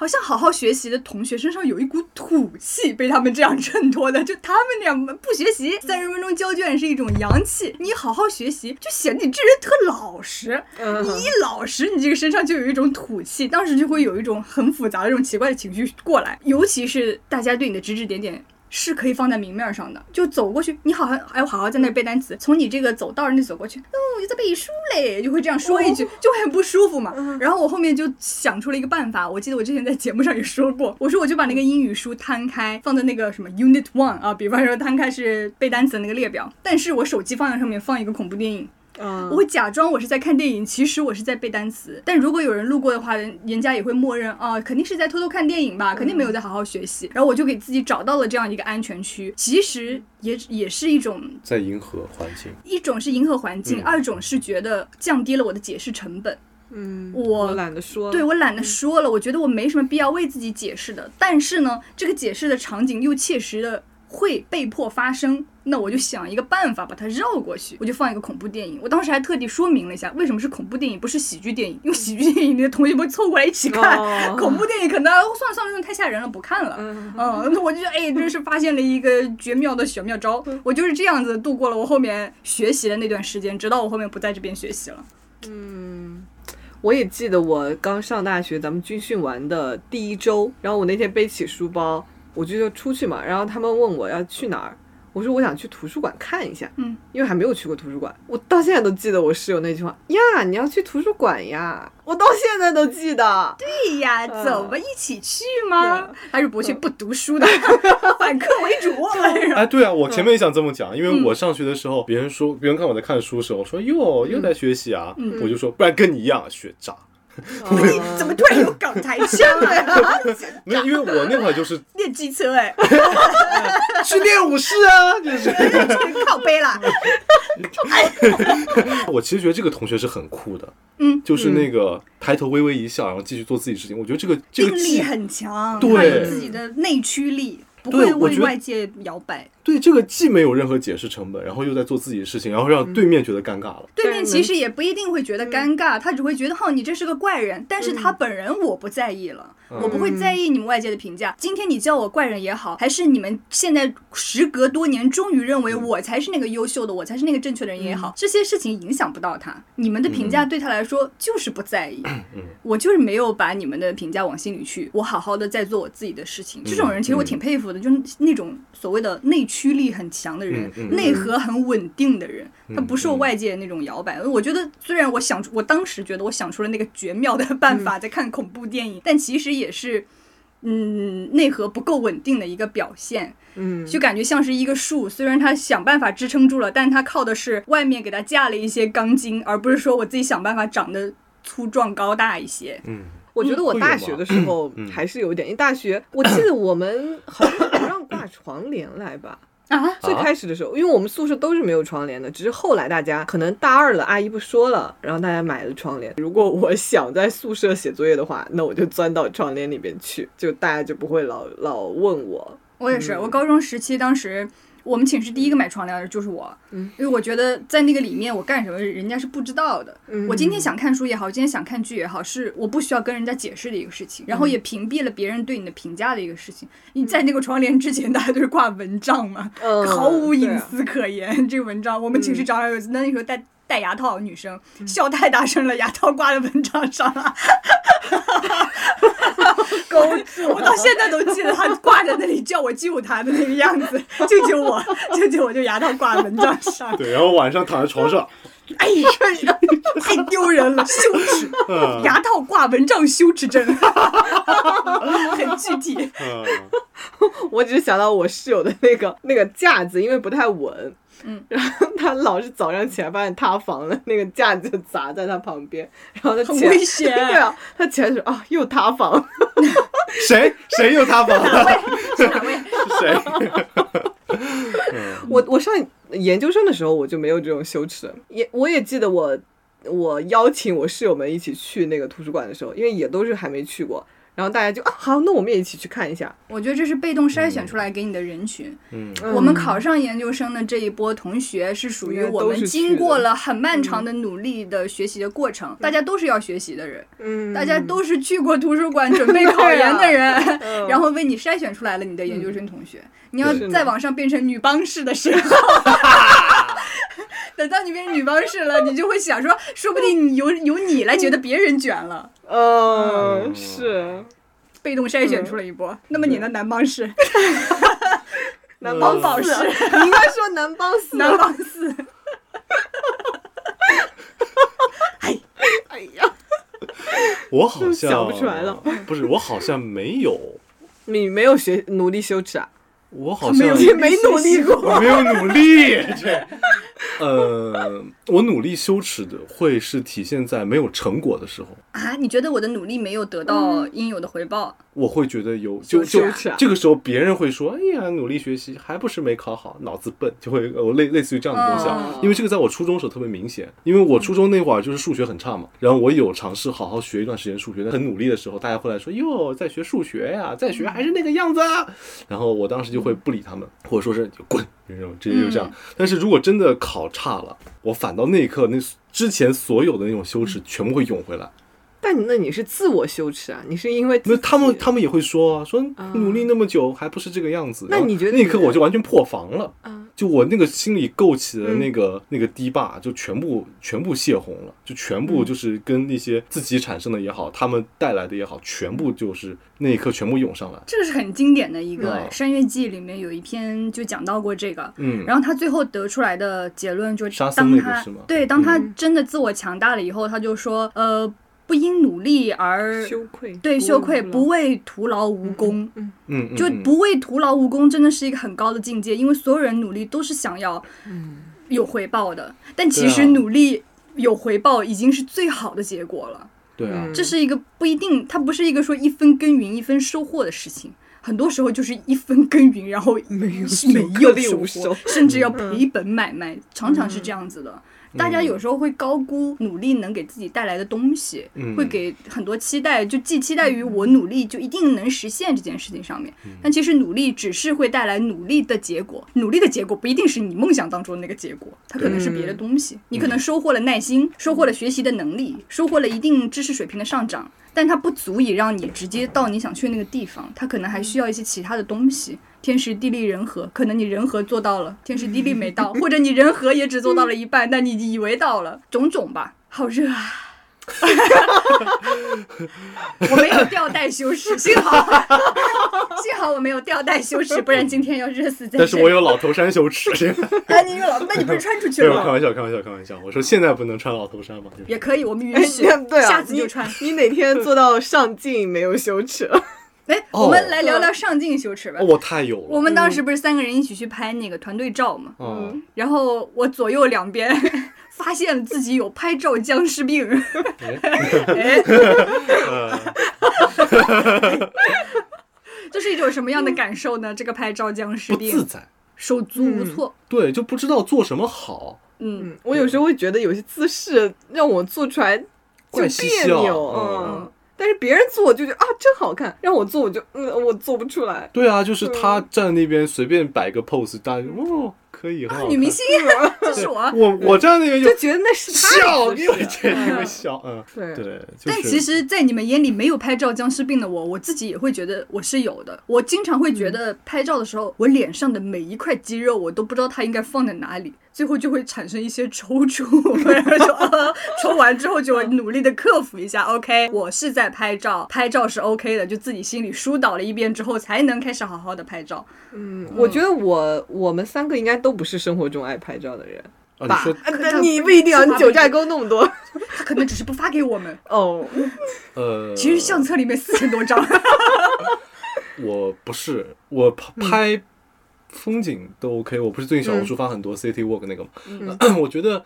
好像好好学习的同学身上有一股土气被他们这样衬托的，就他们那样不学习，三十分钟交卷是一种洋气，你好好学习就显得你这人特老实，嗯你一老实，你这个身上就有一种土气，当时就会有一种很复杂的这种奇怪的情绪过来，尤其是大家对你的指指点点。是可以放在明面上的，就走过去，你好好哎，我好好在那背单词，从你这个走道儿那走过去，哦，我就在背书嘞，就会这样说一句，就会很不舒服嘛。然后我后面就想出了一个办法，我记得我之前在节目上也说过，我说我就把那个英语书摊开，放在那个什么 Unit One 啊，比方说摊开是背单词的那个列表，但是我手机放在上面放一个恐怖电影，嗯我会假装我是在看电影，其实我是在背单词。但如果有人路过的话，人人家也会默认啊，肯定是在偷偷看电影吧，肯定没有在好好学习。然后我就给自己找到了这样一个安全区，其实也也是一种。在迎合环境。一种是迎合环境，嗯二种是觉得降低了我的解释成本。嗯，我我懒得说，对我懒得说了，我觉得我没什么必要为自己解释的。但是呢，这个解释的场景又切实的会被迫发生，那我就想一个办法把它绕过去，我就放一个恐怖电影。我当时还特地说明了一下，为什么是恐怖电影，不是喜剧电影，因为喜剧电影你的同学们凑过来一起看，哦 恐怖电影可能哦算了算了，那太吓人了，不看了。嗯我就觉得哎，真是发现了一个绝妙的小妙招。我就是这样子度过了我后面学习的那段时间，直到我后面不在这边学习了。嗯我也记得我刚上大学，咱们军训完的第一周，然后我那天背起书包，我就就出去嘛，然后他们问我要去哪儿，我说我想去图书馆看一下，嗯，因为还没有去过图书馆，我到现在都记得我室友那句话呀，你要去图书馆呀，我到现在都记得。对呀，嗯。走吧，一起去吗？还是不去不读书的，反客为主。哎，对啊，我前面也想这么讲，因嗯为我上学的时候，别人说，别人看我在看书的时候，我说哟又在学习啊，嗯。我就说不然跟你一样学渣。怎么突然有港台腔了呀？没有，因为我那会儿就是 练机车哎，去练武士啊，就是。靠背啦。我其实觉得这个同学是很酷的，嗯，就是那个抬头微微一笑，然后继续做自己事情。我觉得这个这定个技力很强，对自己的内驱力，不会为外界摇摆。对这个既没有任何解释成本，然后又在做自己的事情，然后让对面觉得尴尬了。对面其实也不一定会觉得尴尬，他只会觉得哈你这是个怪人，但是他本人我不在意了，我不会在意你们外界的评价。今天你叫我怪人也好，还是你们现在时隔多年终于认为我才是那个优秀的，我才是那个正确的人也好，这些事情影响不到他，你们的评价对他来说就是不在意。我就是没有把你们的评价往心里去，我好好的在做我自己的事情。这种人其实我挺佩服的，就是那种所谓的内驱力很强的人，嗯嗯内核很稳定的人，他不受外界那种摇摆。我觉得虽然我想出，我当时觉得我想出了那个绝妙的办法，在看恐怖电影，但其实也是。嗯，内核不够稳定的一个表现，嗯，就感觉像是一个树，虽然它想办法支撑住了，但它靠的是外面给它架了一些钢筋，而不是说我自己想办法长得粗壮高大一些。嗯，我觉得我大学的时候嗯还是有一点，因为大学我记得我们好像不让挂床帘来吧，啊，最开始的时候，因为我们宿舍都是没有窗帘的，只是后来大家可能大二了，阿姨不说了，然后大家买了窗帘。如果我 想在宿舍写作业的话，那我就钻到窗帘里边去，就大家就不会老老问我。我也是，我高中时期当时。我们寝室第一个买窗帘的就是我，嗯。因为我觉得在那个里面我干什么人家是不知道的。嗯。我今天想看书也好，今天想看剧也好，是我不需要跟人家解释的一个事情，然后也屏蔽了别人对你的评价的一个事情。你在那个窗帘之前，大家都是挂蚊帐嘛，嗯毫无隐私可言。这个蚊帐，我们寝室正好有那那时候戴戴牙套的女生，笑太大声了，牙套挂在蚊帐上了。勾住我到现在都记得她挂在那里叫我救她的那个样子，救救我，救救我，就牙套挂在蚊帐上。对，然后晚上躺在床上，哎呀，太丢人了，羞耻！嗯牙套挂蚊帐羞耻症，很具体。嗯，我只是想到我室友的那个那个架子，因为不太稳，嗯，然后他老是早上起来发现塌房了，那个架子就砸在他旁边，然后他很起来危险。对啊，他起来说啊又塌房。了，谁？谁又塌房？了？是哪位？是谁？我我上研究生的时候我就没有这种羞耻，也我也记得我我邀请我室友们一起去那个图书馆的时候，因为也都是还没去过，然后大家就啊好，那我们也一起去看一下。我觉得这是被动筛选出来给你的人群。嗯。嗯我们考上研究生的这一波同学是属于我们经过了很漫长的努力的学习的过程，大家都是要学习的人，嗯，大家都是去过图书馆准备考研的人，嗯。然后为你筛选出来了你的研究生同学。你要在网上变成女帮式的时候，等到你变成女帮式了，你就会想说，说不定你由由你来觉得别人卷了，嗯嗯。是。被动筛选出了一波。那么你的男帮式，男帮宝石你应该说南帮四，南帮四，哎。哎呀，我好像想不出来了，不是我好像没有，你没有学努力羞耻啊？我好像没有你没努力过，我没有努力，这，呃，我努力羞耻的会是体现在没有成果的时候，啊，你觉得我的努力没有得到应有的回报？我会觉得有就就羞耻啊这个时候别人会说，哎呀，努力学习还不是没考好，脑子笨，就会呃类类似于这样的东西啊。哦因为这个在我初中时候特别明显，因为我初中那会儿就是数学很差嘛，然后我有尝试好好学一段时间数学，但很努力的时候，大家会来说，哟，在学数学呀，在学还是那个样子啊。然后我当时就会不理他们，或者说是就滚，就这种直接就这样。但是如果真的考差了，我反倒那一刻那之前所有的那种羞耻全部会涌回来。但你那你是自我羞耻啊？你是因为那他们他们也会说啊，说努力那么久还不是这个样子。那你觉得那一刻我就完全破防了，啊就我那个心里构起的嗯那个、那个堤坝就全部全部泄洪了，就全部就是跟那些自己产生的也好，他们带来的也好，全部就是那一刻全部涌上来。这个是很经典的一个嗯《山月记》里面有一篇就讲到过这个。嗯，然后他最后得出来的结论就是当他那个是吗对当他嗯真的自我强大了以后，他就说，呃，不因努力而羞愧，对羞愧，不不为徒劳无功。嗯嗯，嗯就嗯不为徒劳无功，真的是一个很高的境界，因为所有人努力都是想要有回报的，但其实努力有回报已经是最好的结果了。对啊，嗯。这是一个不一定，它不是一个说一分耕耘一分收获的事情，很多时候就是一分耕耘，然后没有没有收获，甚至要赔本买卖，常常是这样子的。嗯大家有时候会高估努力能给自己带来的东西，嗯会给很多期待，就既期待于我努力就一定能实现这件事情上面，嗯但其实努力只是会带来努力的结果，努力的结果不一定是你梦想当中的那个结果，它可能是别的东西。你可能收获了耐心，收获了学习的能力，收获了一定知识水平的上涨，但它不足以让你直接到你想去的那个地方，它可能还需要一些其他的东西。天时地利人和，可能你人和做到了，天时地利没到，或者你人和也只做到了一半，但你以为到了，种种吧。好热啊！我没有吊带修饰，幸好幸好我没有吊带修饰，不然今天要热死在这里。但是我有老头衫羞耻。哎，你有老，那你不是穿出去没有，了吗？开玩笑，开玩笑，开玩笑。我说现在不能穿老头衫吗，也可以，我们允哎许，对啊，下次就穿。你。你哪天做到上镜没有羞耻？哎，哦我们来聊聊上镜羞耻吧哦，。我太有了。我们当时不是三个人一起去拍那个团队照嘛，嗯，然后我左右两边发现了自己有拍照僵尸病，哎，这是一种什么样的感受呢？这个拍照僵尸病不自在。手足无措。对，就不知道做什么好。嗯，嗯，我有时候会觉得有些姿势让我做出来就别扭，嗯嗯。但是别人做我就觉得啊真好看，让我做我就嗯我做不出来。对啊，就是他站那边随便摆个 pose，大家就哦可以，很好女明星，这是我。我我站那边就觉得那是他笑，因为这你们笑，嗯，对对，就是。但其实，在你们眼里没有拍照僵尸病的我，我自己也会觉得我是有的。我经常会觉得拍照的时候，我脸上的每一块肌肉，我都不知道它应该放在哪里，最后就会产生一些抽搐，然后就、呃、抽完之后就努力的克服一下。OK，我是在拍照，拍照是 OK 的，就自己心里疏导了一遍之后，才能开始好好的拍照。嗯，我觉得我我们三个应该都不是生活中爱拍照的人啊，你吧说？呃那你不一定啊，你九寨沟那么多 他可能只是不发给我们，哦。呃，其实相册里面四千多张。我不是，我拍拍风景都 OK，我不是最近小红书发很多 city walk 那个吗？我觉得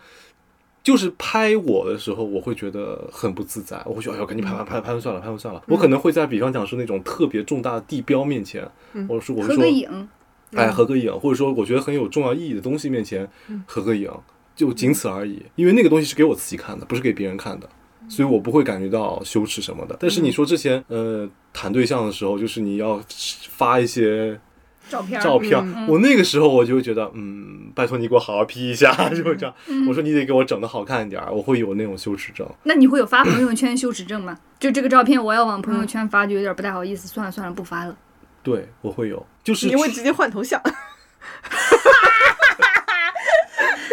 就是拍我的时候，我会觉得很不自在，我会觉得哎呦，赶紧拍拍拍拍完算了，拍完算了。我可能会在比方讲是那种特别重大的地标面前，或者说我说合说个影，哎合个影，或者说我觉得很有重要意义的东西面前合个影，就仅此而已。因为那个东西是给我自己看的，不是给别人看的。所以我不会感觉到羞耻什么的。但是你说之前，呃，谈对象的时候，就是你要发一些照片照片儿，我那个时候我就会觉得，嗯，拜托你给我好好 P 一下，就是这样。我说你得给我整的好看一点，我会有那种羞耻症。那你会有发朋友圈羞耻症吗？就这个照片我要往朋友圈发，就有点不太好意思，算了算了，不发了。对，我会有，就是你会直接换头像，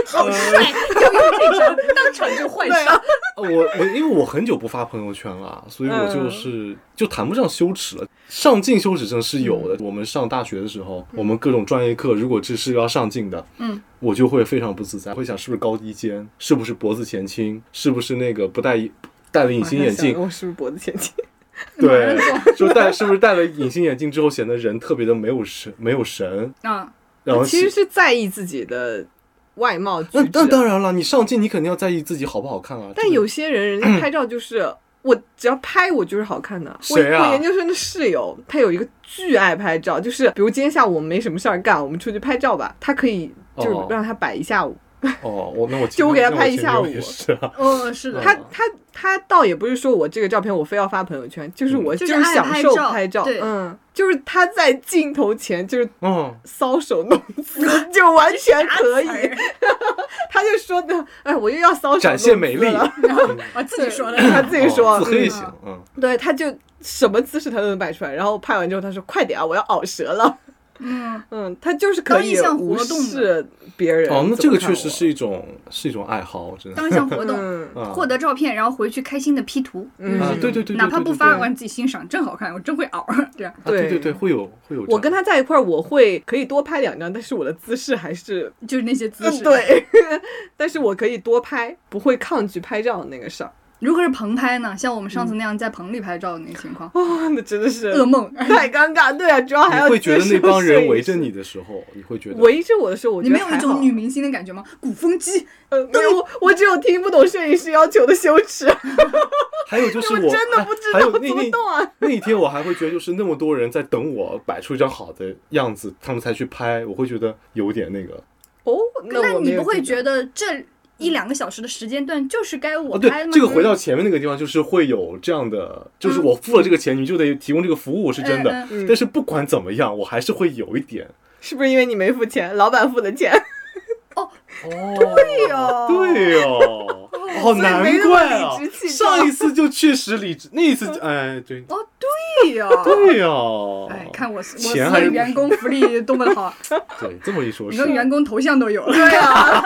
好帅，要用这张，当场就换上。呃我我因为我很久不发朋友圈了，所以我就是就谈不上羞耻了。上镜羞耻症是有的。我们上大学的时候，我们各种专业课，如果这是要上镜的，嗯，我就会非常不自在，会想是不是高低肩，是不是脖子前倾，是不是那个不戴戴了隐形眼镜，我是不是脖子前倾？对，说戴是不是戴了隐形眼镜之后显得人特别的没有神没有神，啊，然后其实是在意自己的外貌举那那。当然了，你上镜你肯定要在意自己好不好看啊。但有些人，人家拍照就是我只要拍我就是好看的。我谁啊我研究生的室友，他有一个巨爱拍照，就是比如今天下午我们没什么事儿干，我们出去拍照吧，他可以就是哦让他摆一下午。哦，我那我就我给他拍一下午是啊。哦，是的，他他他倒也不是说我这个照片我非要发朋友圈，就是我就是享受拍照嗯，就是他在镜头前就是嗯，搔首弄姿，就完全 可以。他就说的，哎，我又要搔首弄姿展现美丽，了然后我自己说的。他自己说，嗯哦自黑也行，嗯，对，他就什么姿势他都能摆出来，然后拍完之后他说：“快点啊，我要咬舌了。嗯，”嗯，他就是可以当一项无活动的。视别人。哦，那这个确实是一种是一种爱好，真的。当一项活动，获得照片，然后回去开心的 P 图，嗯。啊对对对对哪怕不发完自己欣赏，真好看，我真会熬，这样。啊，对对对对，会有会有。我跟他在一块儿，我会可以多拍两张，但是我的姿势还是就是那些姿嗯势。，对，但是我可以多拍，不会抗拒拍照的那个事儿。如果是棚拍呢？像我们上次那样在棚里拍照的那个情况，哦，那真的是噩梦。太尴尬。对啊，主要还要你会觉得那帮人围着你的时候，你会觉得围着我的时候，我你没有一种女明星的感觉吗？鼓风机，呃，没有，我只有听不懂摄影师要求的羞耻，还有就是我我真的不知还道怎么动啊。那一天我还会觉得，就是那么多人在等我摆出一张好的样子，他们才去拍，我会觉得有点那个。哦，那你不会觉得这一两个小时的时间段就是该我哦，对拍吗？，这个回到前面那个地方，就是会有这样的，就是我付了这个钱，你就得提供这个服务，是真的。嗯嗯但是不管怎么样，我还是会有一点。是不是因为你没付钱，老板付的钱？哦，对 哦对哦，哦，所以难怪上一次就确实理智，那一次哎，对哦，对呀、对呀，哎，看我我钱还是司的员工福利多么的好，对这么一说是你说员工头像都有了。对啊，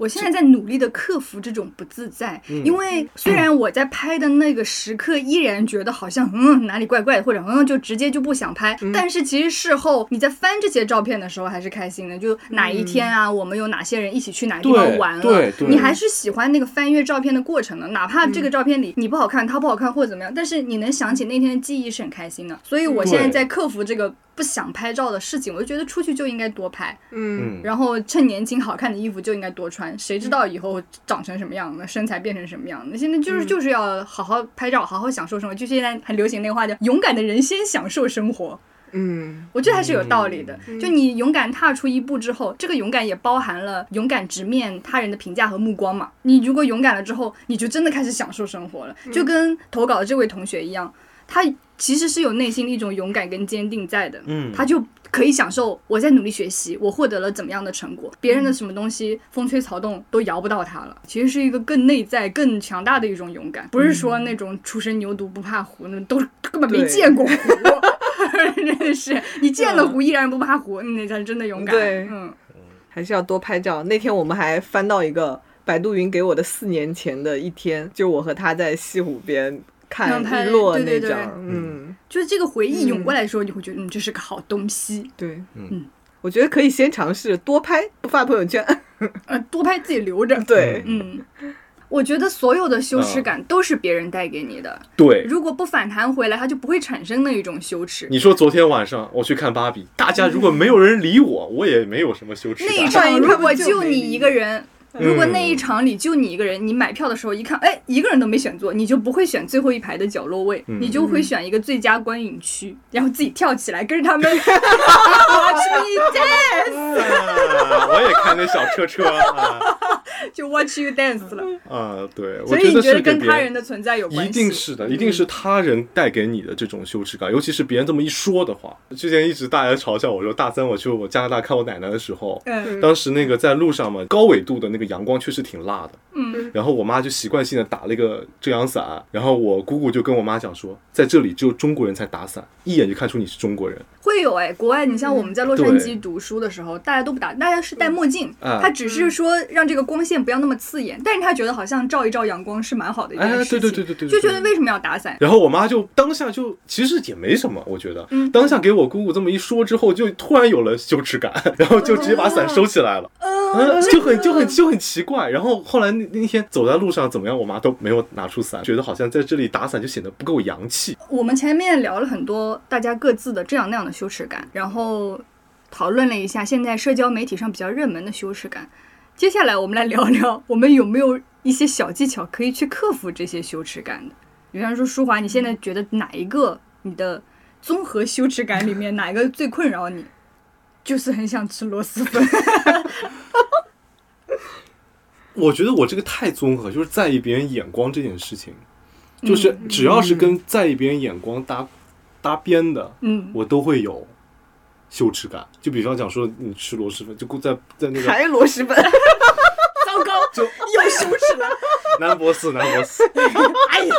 我现在在努力的克服这种不自在，嗯因为虽然我在拍的那个时刻依然觉得好像嗯哪里怪怪的，或者嗯就直接就不想拍，嗯但是其实事后你在翻这些照片的时候还是开心的。就哪一天啊，我们有哪些人一起去哪个地方玩了，你还是喜欢那个翻阅照片的过程的，哪怕这个照片里你不好看，他不好看或者怎么样，但是你能想起那天的记忆是很开心的。所以我现在在克服这个不想拍照的事情，我就觉得出去就应该多拍。嗯，嗯，然后趁年轻好看的衣服就应该多穿，谁知道以后长成什么样呢？身材变成什么样呢？现在就是就是要好好拍照，好好享受生活。就现在很流行那个话叫“勇敢的人先享受生活嗯，我觉得还是有道理的。就你勇敢踏出一步之后，这个勇敢也包含了勇敢直面他人的评价和目光嘛。你如果勇敢了之后，你就真的开始享受生活了，就跟投稿的这位同学一样，他其实是有内心的一种勇敢跟坚定在的。嗯他就可以享受我在努力学习，我获得了怎么样的成果，别人的什么东西风吹草动都摇不到他了。其实是一个更内在、更强大的一种勇敢，不是说那种初生牛犊不怕虎，那都根本没见过虎。真的是，你见了虎依然不怕虎，那才是真的勇敢。对嗯，还是要多拍照。那天我们还翻到一个百度云给我的四年前的一天，就我和他在西湖边看拍日落对对对那张。嗯，就是这个回忆涌过来的时候，你会觉得，嗯，这是个好东西。对，嗯我觉得可以先尝试多拍，不发朋友圈。呃，多拍自己留着。对，嗯，我觉得所有的羞耻感都是别人带给你的，对。如果不反弹回来，它就不会产生那一种羞耻。你说昨天晚上我去看芭比，大家如果没有人理我，我也没有什么羞耻那一感。场 如果就你一个人，嗯如果那一场里就你一个人，你买票的时候一看，哎，一个人都没选座，你就不会选最后一排的角落位，嗯你就会选一个最佳观影区，然后自己跳起来跟着他们 watch me dance，啊我也看那小车车啊 就 watch you dance 了。啊！对，我所以你觉得跟他人的存在有关系？一定是的，一定是他人带给你的这种羞耻感，尤其是别人这么一说的话。之前一直大家嘲笑我说，大三我去我加拿大看我奶奶的时候，嗯当时那个在路上嘛，高纬度的那个阳光确实挺辣的，嗯，然后我妈就习惯性的打了一个遮阳伞，然后我姑姑就跟我妈讲说，在这里只有中国人才打伞，一眼就看出你是中国人。会有哎，国外你像我们在洛杉矶读书的时候，大家都不打，大家是戴墨镜，啊他只是说让这个光线不要那么刺眼，但是他觉得好像照一照阳光是蛮好的一件哎，事情，对对对对对，就觉得为什么要打伞？然后我妈就当下就其实也没什么，我觉得，嗯。当下给我姑姑这么一说之后，就突然有了羞耻感，然后就直接把伞收起来了，嗯，就很就很就很奇怪。然后后来那那天走在路上怎么样，我妈都没有拿出伞，觉得好像在这里打伞就显得不够洋气。我们前面聊了很多大家各自的这样那样的羞耻感，然后讨论了一下现在社交媒体上比较热门的羞耻感。接下来我们来聊聊，我们有没有一些小技巧可以去克服这些羞耻感的？比方说，舒华，你现在觉得哪一个你的综合羞耻感里面哪一个最困扰你？就是很想吃螺蛳粉。我觉得我这个太综合，就是在意别人眼光这件事情，就是只要是跟在意别人眼光搭搭边的，嗯，我都会有羞耻感。就比方讲说，你吃螺蛳粉，就在在那个还螺蛳粉，糟糕，就又羞耻了。南博寺，南博寺，哎呀，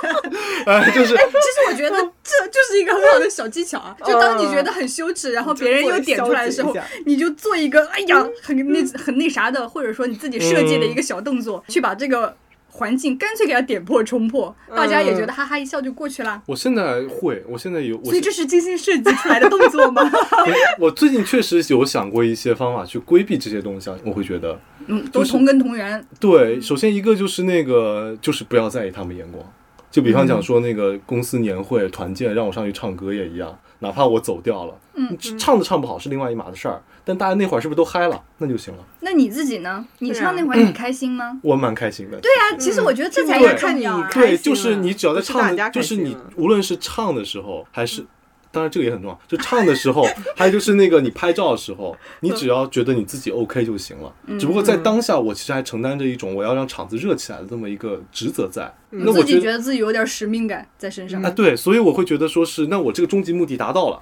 哎，就是哎，其实我觉得这就是一个很好的小技巧啊！就当你觉得很羞耻，然后别人又点出来的时候你就做一个哎呀很那很那啥的，或者说你自己设计的一个小动作，去把这个环境干脆给他点破冲破，大家也觉得哈哈一笑就过去了。我现在会，我现在有，我所以这是精心设计出来的动作吗？我我最近确实有想过一些方法去规避这些东西啊，我会觉得，嗯，都同根同源。对，首先一个就是那个，就是不要在意他们眼光。就比方讲说那个公司年会团建让我上去唱歌也一样，哪怕我走掉了，嗯，唱都唱不好是另外一码的事儿，但大家那会儿是不是都嗨了，那就行了。那你自己呢？你唱那会儿你开心吗？我蛮开心的。对啊，其实我觉得这才对是看你啊。对，开心就是你只要在唱的，就是你无论是唱的时候还是。当然，这个也很重要。就唱的时候，还有就是那个你拍照的时候，你只要觉得你自己 OK 就行了。只不过在当下，我其实还承担着一种我要让场子热起来的这么一个职责在。那我自己觉得自己有点使命感在身上。啊，对，所以我会觉得说是，那我这个终极目的达到了，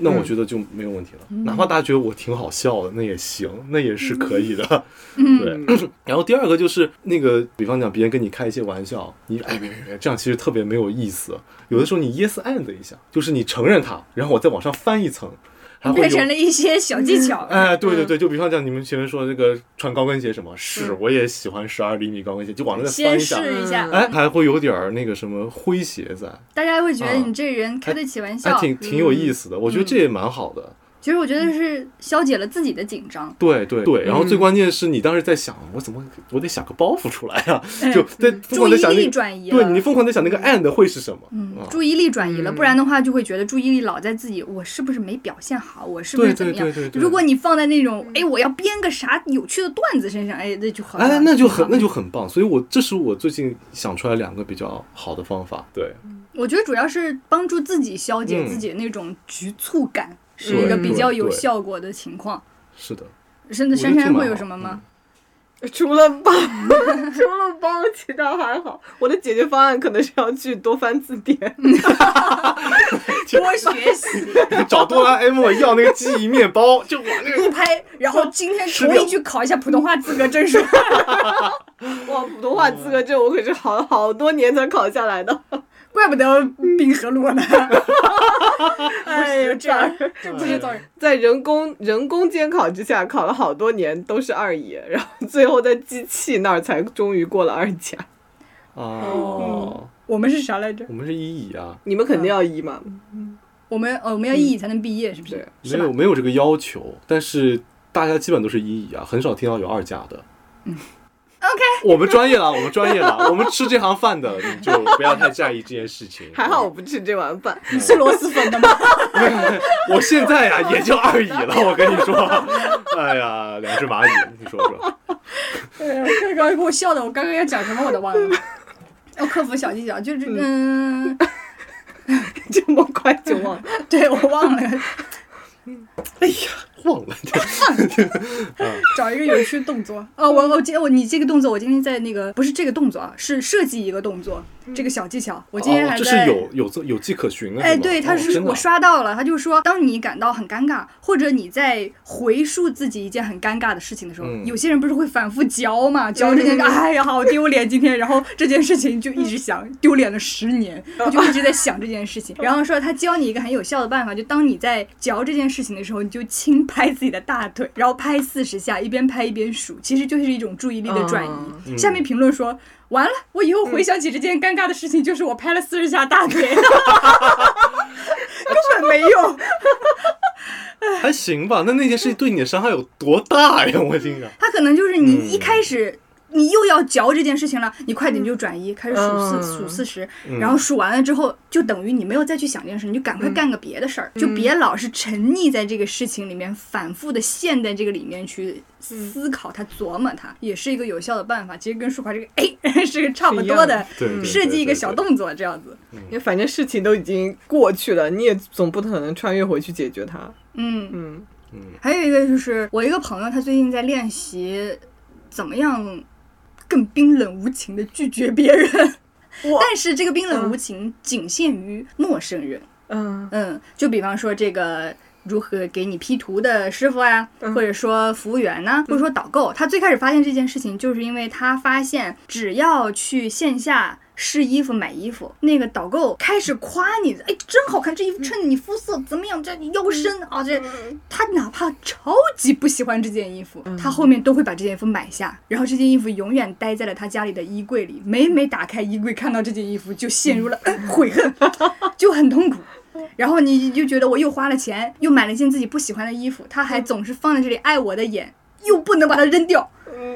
那我觉得就没有问题了。哪怕大家觉得我挺好笑的，那也行，那也是可以的。对。然后第二个就是那个，比方讲别人跟你开一些玩笑，你哎别别别，这样其实特别没有意思。有的时候你 yes and 一下，就是你承认它，然后我再往上翻一层，还会成了一些小技巧。哎，对对对，就比方讲你们前面说那个穿高跟鞋什么，是我也喜欢十二厘米高跟鞋，就往那再翻先一下，试一下，哎，还会有点儿那个什么诙谐在。大家会觉得你这人开得起玩笑还。挺挺有意思的，我觉得这也蛮好的。其实我觉得是消解了自己的紧张。对对对，然后最嗯关键是你当时在想，我怎么我得想个包袱出来呀、哎就在疯注意力转移了，对你疯狂的想那个 and 会是什么？嗯啊，注意力转移了，嗯。不然的话就会觉得注意力老在自己，我是不是没表现好，我是不是怎么样？如果你放在那种，哎，我要编个啥有趣的段子身上，哎，那就好了。哎，那就很那就很棒，所以我这是我最近想出来两个比较好的方法。对，我觉得主要是帮助自己消解嗯。自己的那种局促感，是一个比较有效果的情况。是的，珊觉得挺蛮珊珊会有什么吗？除了包，除了包，其他还好。我的解决方案可能是要去多翻字典。多学习，找哆啦 A 梦要那个记忆面包，就往那个不 拍，然后今天吃掉同意去考一下普通话资格证书。哇，普通话资格证我可是好好多年才考下来的。怪不得冰河路呢。哎呦，这样这不是造人。在人工人工监考之下，考了好多年都是二乙，然后最后在机器那儿才终于过了二甲。哦，我们是啥来着？我们是一乙啊，你们肯定要一嘛？我们呃我们要一乙才能毕业，是不是？是没有？没有这个要求，但是大家基本都是一乙啊，很少听到有二甲的。嗯 OK，我们专业了，我们专业了，我们吃这行饭的，你就不要太在意这件事情。还好我不吃这碗饭。你是螺蛳粉的吗？我现在呀、也就二乙了，我跟你说，哎呀，两只蚂蚁，你说说，哎呀，刚刚给我笑的，我刚刚要讲什么我都忘了。要克服小技巧，就是嗯，这么快就忘了？对我忘了，哎呀，忘了，找一个有趣的动作。啊，我我今我你这个动作，我今天在那个不是这个动作啊，是设计一个动作，这个小技巧，我今天哦、还在。这是有有有迹可循的，哎，对，他是我刷到了，他就说，当你感到很尴尬，或者你在回述自己一件很尴尬的事情的时候，嗯有些人不是会反复嚼嘛，嚼这件，嗯哎呀，好丢脸，今天，然后这件事情就一直想，丢脸了十年，他就一直在想这件事情。然后说他教你一个很有效的办法，就当你在嚼这件事情的时候，你就轻拍自己的大腿，然后拍四十下，一边拍一边数，其实就是一种注意力的转移。嗯下面评论说。完了，我以后回想起这件尴尬的事情，就是我拍了四十下大腿，根本没用。还行吧。那那件事情对你的伤害有多大呀？我心想，他可能就是你嗯一开始。你又要嚼这件事情了，你快点就转移，开始数四、嗯。数四十，嗯。然后数完了之后，就等于你没有再去想这件事，你就赶快干个别的事儿，就别老是沉溺在这个事情里面，反复的陷在这个里面去思考它、琢磨它，也是一个有效的办法。其实跟舒华这个哎 是个差不多的，设计一个小动作这样子。因为反正事情都已经过去了，你也总不可能穿越回去解决它。嗯。嗯，嗯，还有一个就是我一个朋友，他最近在练习怎么样更冰冷无情的拒绝别人。但是这个冰冷无情仅限于陌生人。嗯嗯，就比方说这个。如何给你 P 图的师傅呀、嗯或者说服务员呢，或者说导购，他最开始发现这件事情，就是因为他发现只要去线下试衣服、买衣服，那个导购开始夸你，哎，真好看，这衣服衬你肤色怎么样？这腰身啊，这他哪怕超级不喜欢这件衣服，他后面都会把这件衣服买下，然后这件衣服永远待在了他家里的衣柜里，每每打开衣柜看到这件衣服，就陷入了、呃悔恨，就很痛苦。然后你就觉得我又花了钱，又买了一件自己不喜欢的衣服，他还总是放在这里碍我的眼，又不能把它扔掉，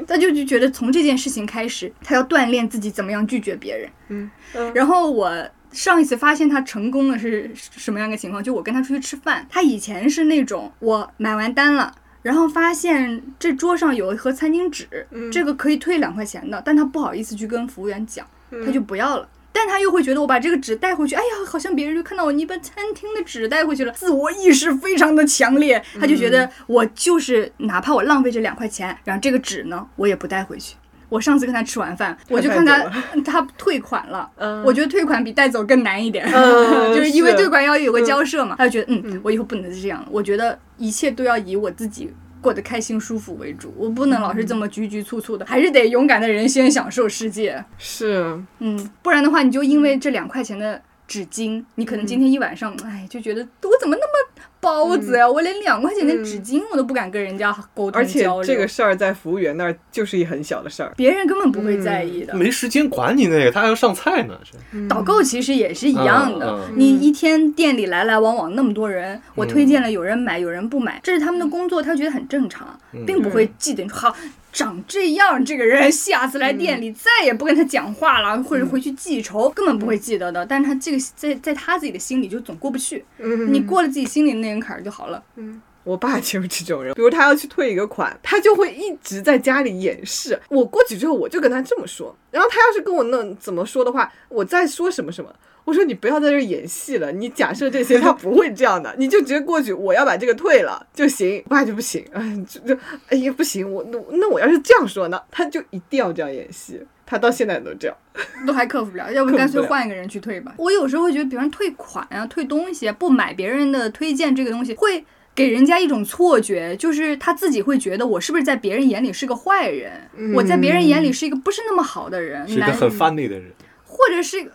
他就就觉得从这件事情开始，他要锻炼自己怎么样拒绝别人。嗯，然后我上一次发现他成功的是什么样一个情况？就我跟他出去吃饭，他以前是那种我买完单了。然后发现这桌上有一盒餐巾纸，这个可以退两块钱的，但他不好意思去跟服务员讲，他就不要了。但他又会觉得我把这个纸带回去，哎呀，好像别人就看到我你把餐厅的纸带回去了，自我意识非常的强烈。他就觉得我就是哪怕我浪费这两块钱，然后这个纸呢，我也不带回去。我上次跟他吃完饭，我就看他他退款了，嗯我觉得退款比带走更难一点，嗯 就是因为退款要有个交涉嘛。他就觉得嗯，我以后不能再这样了，我觉得一切都要以我自己。过得开心舒服为主，我不能老是这么局局促促的，还是得勇敢的人先享受世界。是，嗯，不然的话，你就因为这两块钱的纸巾，你可能今天一晚上，哎，就觉得我怎么那么包子呀，我连两块钱的纸巾我都不敢跟人家沟通而且。这个事儿在服务员那儿就是一很小的事儿。别人根本不会在意的。没时间管你那个，他还要上菜呢。这导购其实也是一样的，你一天店里来来往往那么多人，我推荐了有人买有人不买，这是他们的工作，他觉得很正常，并不会记得你说好长这样这个人下次来店里再也不跟他讲话了，或者回去记仇，根本不会记得的。但是他这个在在他自己的心里就总过不去，你过了自己心里的那根坎儿就好了。嗯 我爸就是这种人，比如他要去退一个款，他就会一直在家里掩饰。我过去之后，我就跟他这么说，然后他要是跟我那怎么说的话，我再说什么什么。我说你不要在这演戏了，你假设这些 他不会这样的，你就直接过去，我要把这个退了就行。我爸就不行，哎，就就哎呀不行，我那那我要是这样说呢，他就一定要这样演戏，他到现在都这样。都还克服不了，要不干脆换一个人去退吧。我有时候会觉得，比方退款啊、退东西啊、不买别人的推荐这个东西，会给人家一种错觉，就是他自己会觉得我是不是在别人眼里是个坏人，我在别人眼里是一个不是那么好的人，是一个很 funny 的人。或者是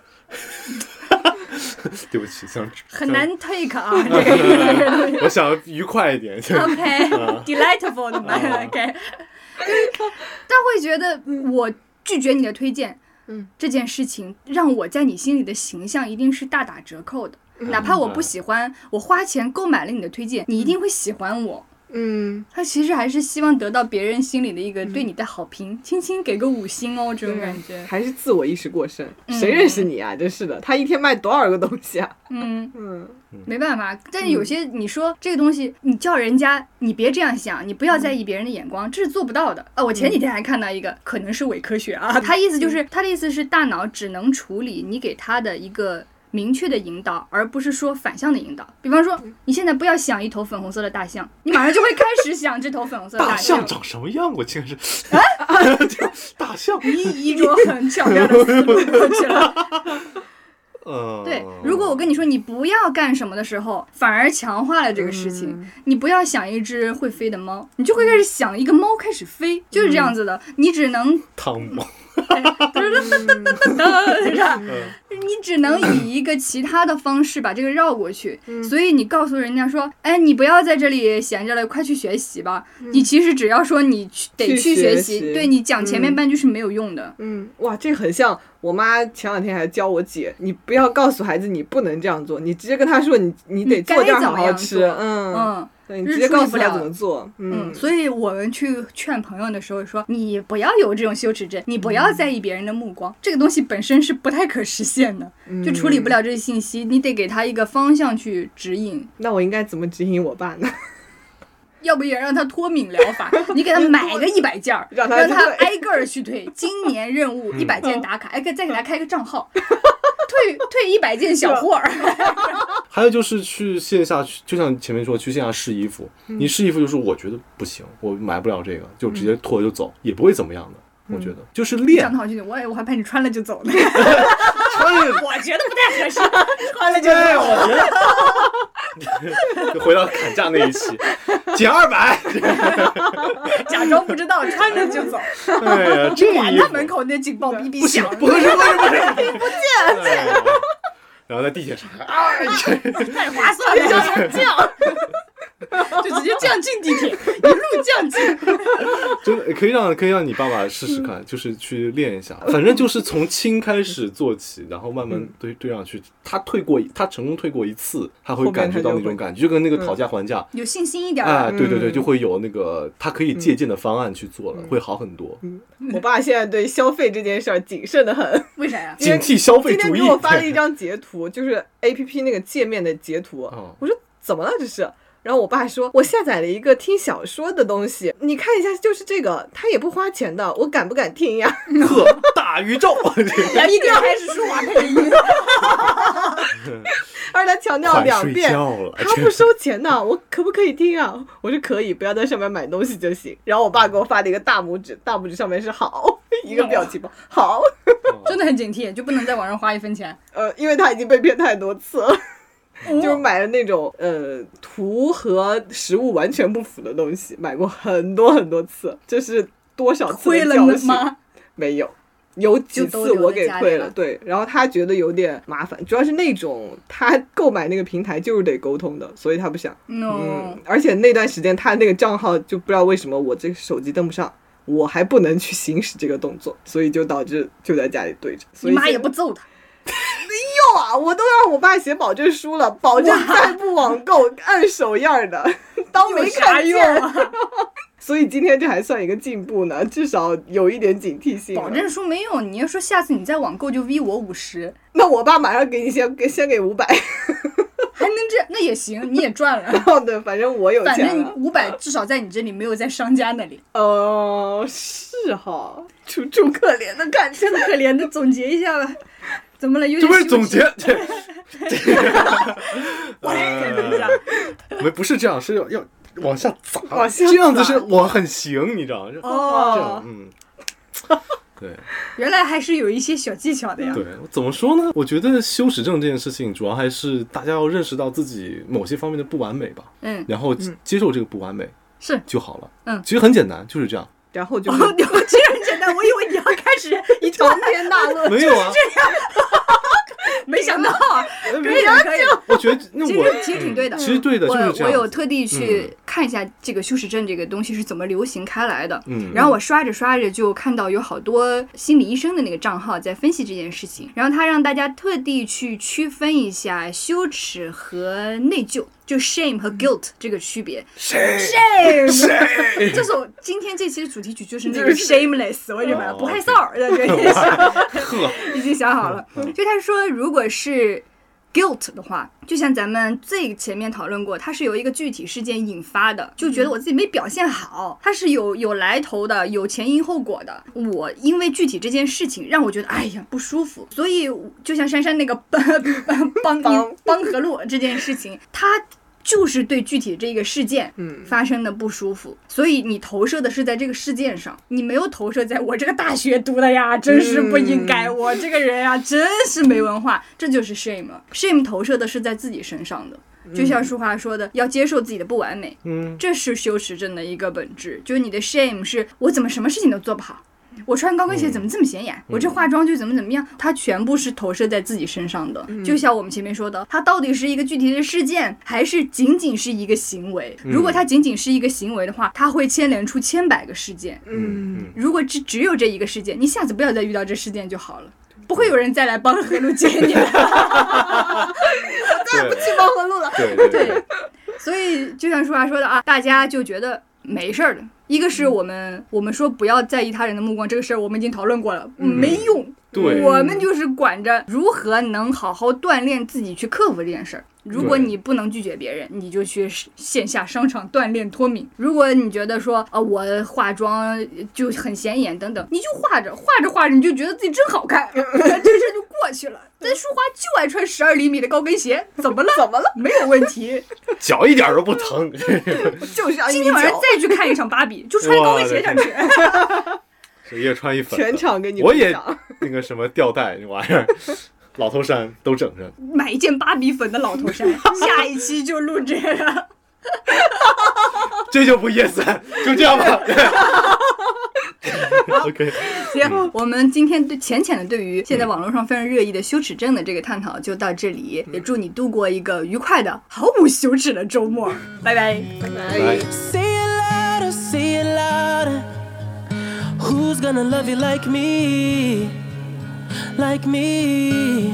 对不起，想很难 take 啊，这个。我想愉快一点。OK，delightful 的嘛 OK，但会觉得我拒绝你的推荐，嗯，这件事情让我在你心里的形象一定是大打折扣的。哪怕我不喜欢，我花钱购买了你的推荐，你一定会喜欢我。嗯，他其实还是希望得到别人心里的一个对你的好评，轻轻给个五星哦，这种感觉。还是自我意识过剩，谁认识你啊？真是的，他一天卖多少个东西啊？嗯，嗯，没办法，但是有些你说这个东西，你叫人家你别这样想，你不要在意别人的眼光，这是做不到的啊！我前几天还看到一个，可能是伪科学啊，他意思就是他的意思是大脑只能处理你给他的一个。明确的引导，而不是说反向的引导。比方说，你现在不要想一头粉红色的大象，你马上就会开始想这头粉红色的大象象。长什么样？我竟然是 大象。你以一种很巧妙的思路过去了。呃，对，如果我跟你说你不要干什么的时候，反而强化了这个事情。你不要想一只会飞的猫，你就会开始想一个猫开始飞，就是这样子的。你只能汤姆。是吧？你只能以一个其他的方式把这个绕过去。所以你告诉人家说，哎，你不要在这里闲着了，快去学习吧。你其实只要说你去得去去学学习，对你讲前面半句是没有用的。嗯，哇，这很像我妈前两天还教我姐，你不要告诉孩子你不能这样做，你直接跟他说你你得你该做这样怎么样好好吃，嗯嗯。对，你直接告诉他怎么做，嗯，嗯，所以我们去劝朋友的时候说，你不要有这种羞耻症，你不要在意别人的目光，这个东西本身是不太可实现的，就处理不了这些信息，你得给他一个方向去指引，那我应该怎么指引我爸呢？要不也让他脱敏疗法，你给他买个一百件儿，让他挨个儿去退，今年任务一百件打卡，哎，再再给他开个账号，退退一百件小货儿，还有就是去线下去，就像前面说去线下试衣服，嗯。你试衣服就是我觉得不行，我买不了这个，就直接脱了就走，也不会怎么样的。我觉得。就是练。讲的好听点，我也我还怕你穿了就走呢，穿了我觉得不太合适，穿了就对，走。我觉得就 回到砍价那一期，减二百。假装不知道，穿着就走。哎呀，这衣服管他门口那警报哔哔不行响，，不合适，不合适，不合适，不见。然后在地铁上，啊，太划算了，要降，就直接这样进地铁，一路降进。真的可以让可以让你爸爸试试看，就是去练一下，反正就是从轻开始做起，然后慢慢堆堆上去。他退过，他成功退过一次，他会感觉到那种感觉，就跟那个讨价还价。有信心一点啊，儿，对对对，嗯就会有那个他可以借鉴的方案去做了，会好很多。我爸现在对消费这件事儿谨慎的很。为啥呀？警惕消费主义今天给。我发了一张截图，就是 A P P 那个界面的截图。哦我说怎么了这是？然后我爸说，我下载了一个听小说的东西，你看一下，就是这个，它也不花钱的，我敢不敢听呀？呵，大宇宙，然后一定要开始说话配音，而且他强调两遍，他不收钱的，我可不可以听啊？我说可以，不要在上面买东西就行。然后我爸给我发了一个大拇指，大拇指上面是好一个表情包，好。真的很警惕，就不能在网上花一分钱。呃，因为他已经被骗太多次了。就是哦买了那种呃图和实物完全不符的东西，买过很多很多次，这是多少次的教训？吗？没有，有几次我给退了，对，然后他觉得有点麻烦，主要是那种他购买那个平台就是得沟通的，所以他不想。嗯嗯，，而且那段时间他那个账号就不知道为什么我这个手机登不上，我还不能去行使这个动作，所以就导致就在家里对着。所你妈也不揍他。够啊！我都让我爸写保证书了，保证再不网购，按手样儿的，当没看见。啊？所以今天这还算一个进步呢，至少有一点警惕性。保证书没用，你要说下次你再网购就 V 我五十，那我爸马上给你先给先给五百，还能这那也行，你也赚了。哦对，反正我有反钱五百至少在你这里没有在商家那里。哦，是哈，楚楚可怜的感觉。真可怜的，总结一下吧。怎么了？有这点羞耻不是总结，这我来解释一下。我们不是这样，是要要往下砸，往下这样子砸是我很行，你知道吗？哦这样哦，，嗯，对原来还是有一些小技巧的呀。对，怎么说呢？我觉得羞耻症这件事情，主要还是大家要认识到自己某些方面的不完美吧，嗯，然后接受这个不完美是。就好了。嗯其实很简单，就是这样。然后就哦，是我这很简单，我以为你要开始 一长段，篇大论。没有啊，没想到啊，可以啊的，可以的。我觉得那我其实其实挺对的，其实对的，我就是这样。我有特地去看一下这个羞耻症这个东西是怎么流行开来的。嗯然后我刷着刷着就看到有好多心理医生的那个账号在分析这件事情，然后他让大家特地去区分一下羞耻和内疚，就 shame 和 guilt 这个区别。谁 shame，这 是我今天这期的主题曲，就是那个 shameless，我已经把它哦不害臊儿的这件事。呵，已经想好了。就他说，如果是 guilt 的话，就像咱们最前面讨论过，它是由一个具体事件引发的，就觉得我自己没表现好，它是有有来头的，有前因后果的。我因为具体这件事情让我觉得哎呀不舒服，所以就像珊珊那个帮帮帮帮和路这件事情，它。就是对具体这个事件，嗯。发生的不舒服，所以你投射的是在这个事件上，你没有投射在我这个大学读的呀，真是不应该，我这个人呀，真是没文化，这就是 shame。shame 投射的是在自己身上的，就像书华说的，要接受自己的不完美，嗯，这是羞耻症的一个本质，就是你的 shame 是我怎么什么事情都做不好。我穿高跟鞋怎么这么显眼？我这化妆就怎么怎么样？它全部是投射在自己身上的。就像我们前面说的，它到底是一个具体的事件，还是仅仅是一个行为？如果它仅仅是一个行为的话，它会牵连出千百个事件。嗯，如果只只有这一个事件，你下次不要再遇到这事件就好了。不会有人再来帮河路接你了。再也不去帮和路了。对对对，所以就像舒华说的啊，大家就觉得没事儿的。一个是我们我们说不要在意他人的目光这个事儿，我们已经讨论过了，没用。对我们就是管着如何能好好锻炼自己去克服这件事儿。如果你不能拒绝别人，你就去线下商场锻炼脱敏。如果你觉得说啊，我化妆就很显眼等等，你就画着画着画着，你就觉得自己真好看，过去了。咱淑华就爱穿十二厘米的高跟鞋，怎么了？怎么了？没有问题。脚一点都不疼。就是今天晚上，再去看一场芭比，就穿高跟鞋上去。是叶穿一粉，全场给你我也那个什么吊带那玩意儿，老头衫都整上。买一件芭比粉的老头衫，下一期就录这个。这就不 yes，就这样吧。OK，行，我们今天对浅浅的对于现在网络上非常热议的羞耻症的这个探讨就到这里，也祝你度过一个愉快的毫无羞耻的周末，拜拜。来。Say it louder, say it louder. Who's gonna love you like me? Like me.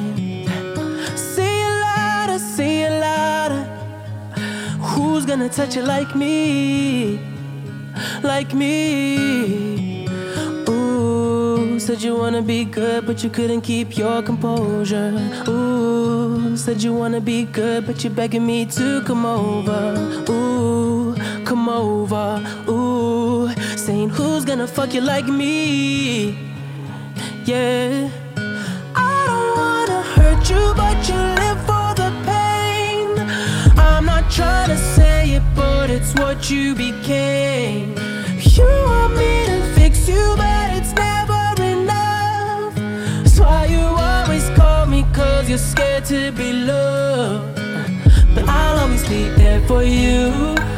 Say it louder, say it louder. Who's gonna touch you like me? Like me. Said you wanna be good, but you couldn't keep your composure. Ooh, said you wanna be good, but you're begging me to come over. Ooh, come over. Ooh, saying who's gonna fuck you like me? Yeah. I don't wanna hurt you, but you live for the pain. I'm not trying to say it, but it's what you became. You want me to fix you, but it's never cause you're scared to be loved. But I'll always be there for you.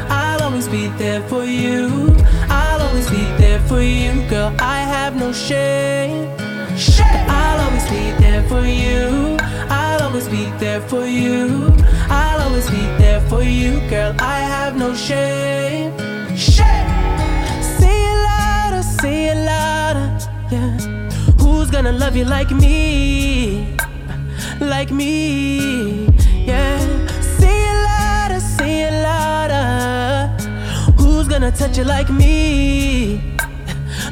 I'll always be there for you. I'll always be there for you, girl. I have no shame. I'll always be there for you. I'll always be there for you. I'll always be there for you, girl. I have no shame. Shame. Say it louder, say it louder. Yeah. Who's gonna love you like me? Like me. Yeah. Say it louder, say it louder. Who's gonna touch you like me?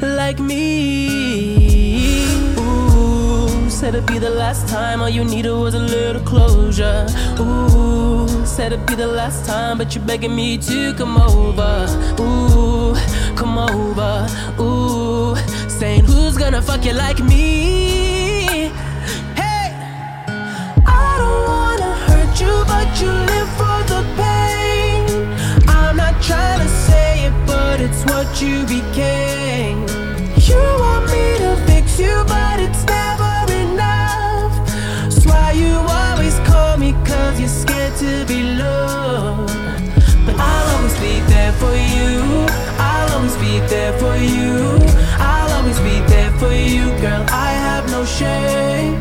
Like me. Ooh, said it'd be the last time. All you needed was a little closure. Ooh, said it'd be the last time, but you're begging me to come over. Ooh, come over. Ooh, saying who's gonna fuck you like me? You live for the pain. I'm not trying to say it, but it's what you became. You want me to fix you, but it's never enough. That's why you always call me, cause you're scared to be. But I'll always be there for you. I'll always be there for you. I'll always be there for you, girl. I have no shame.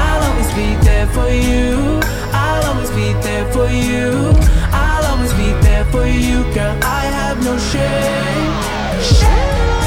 I'll always be there for you. Be there for you. I'll always be there for you, girl. I have no shame. shame.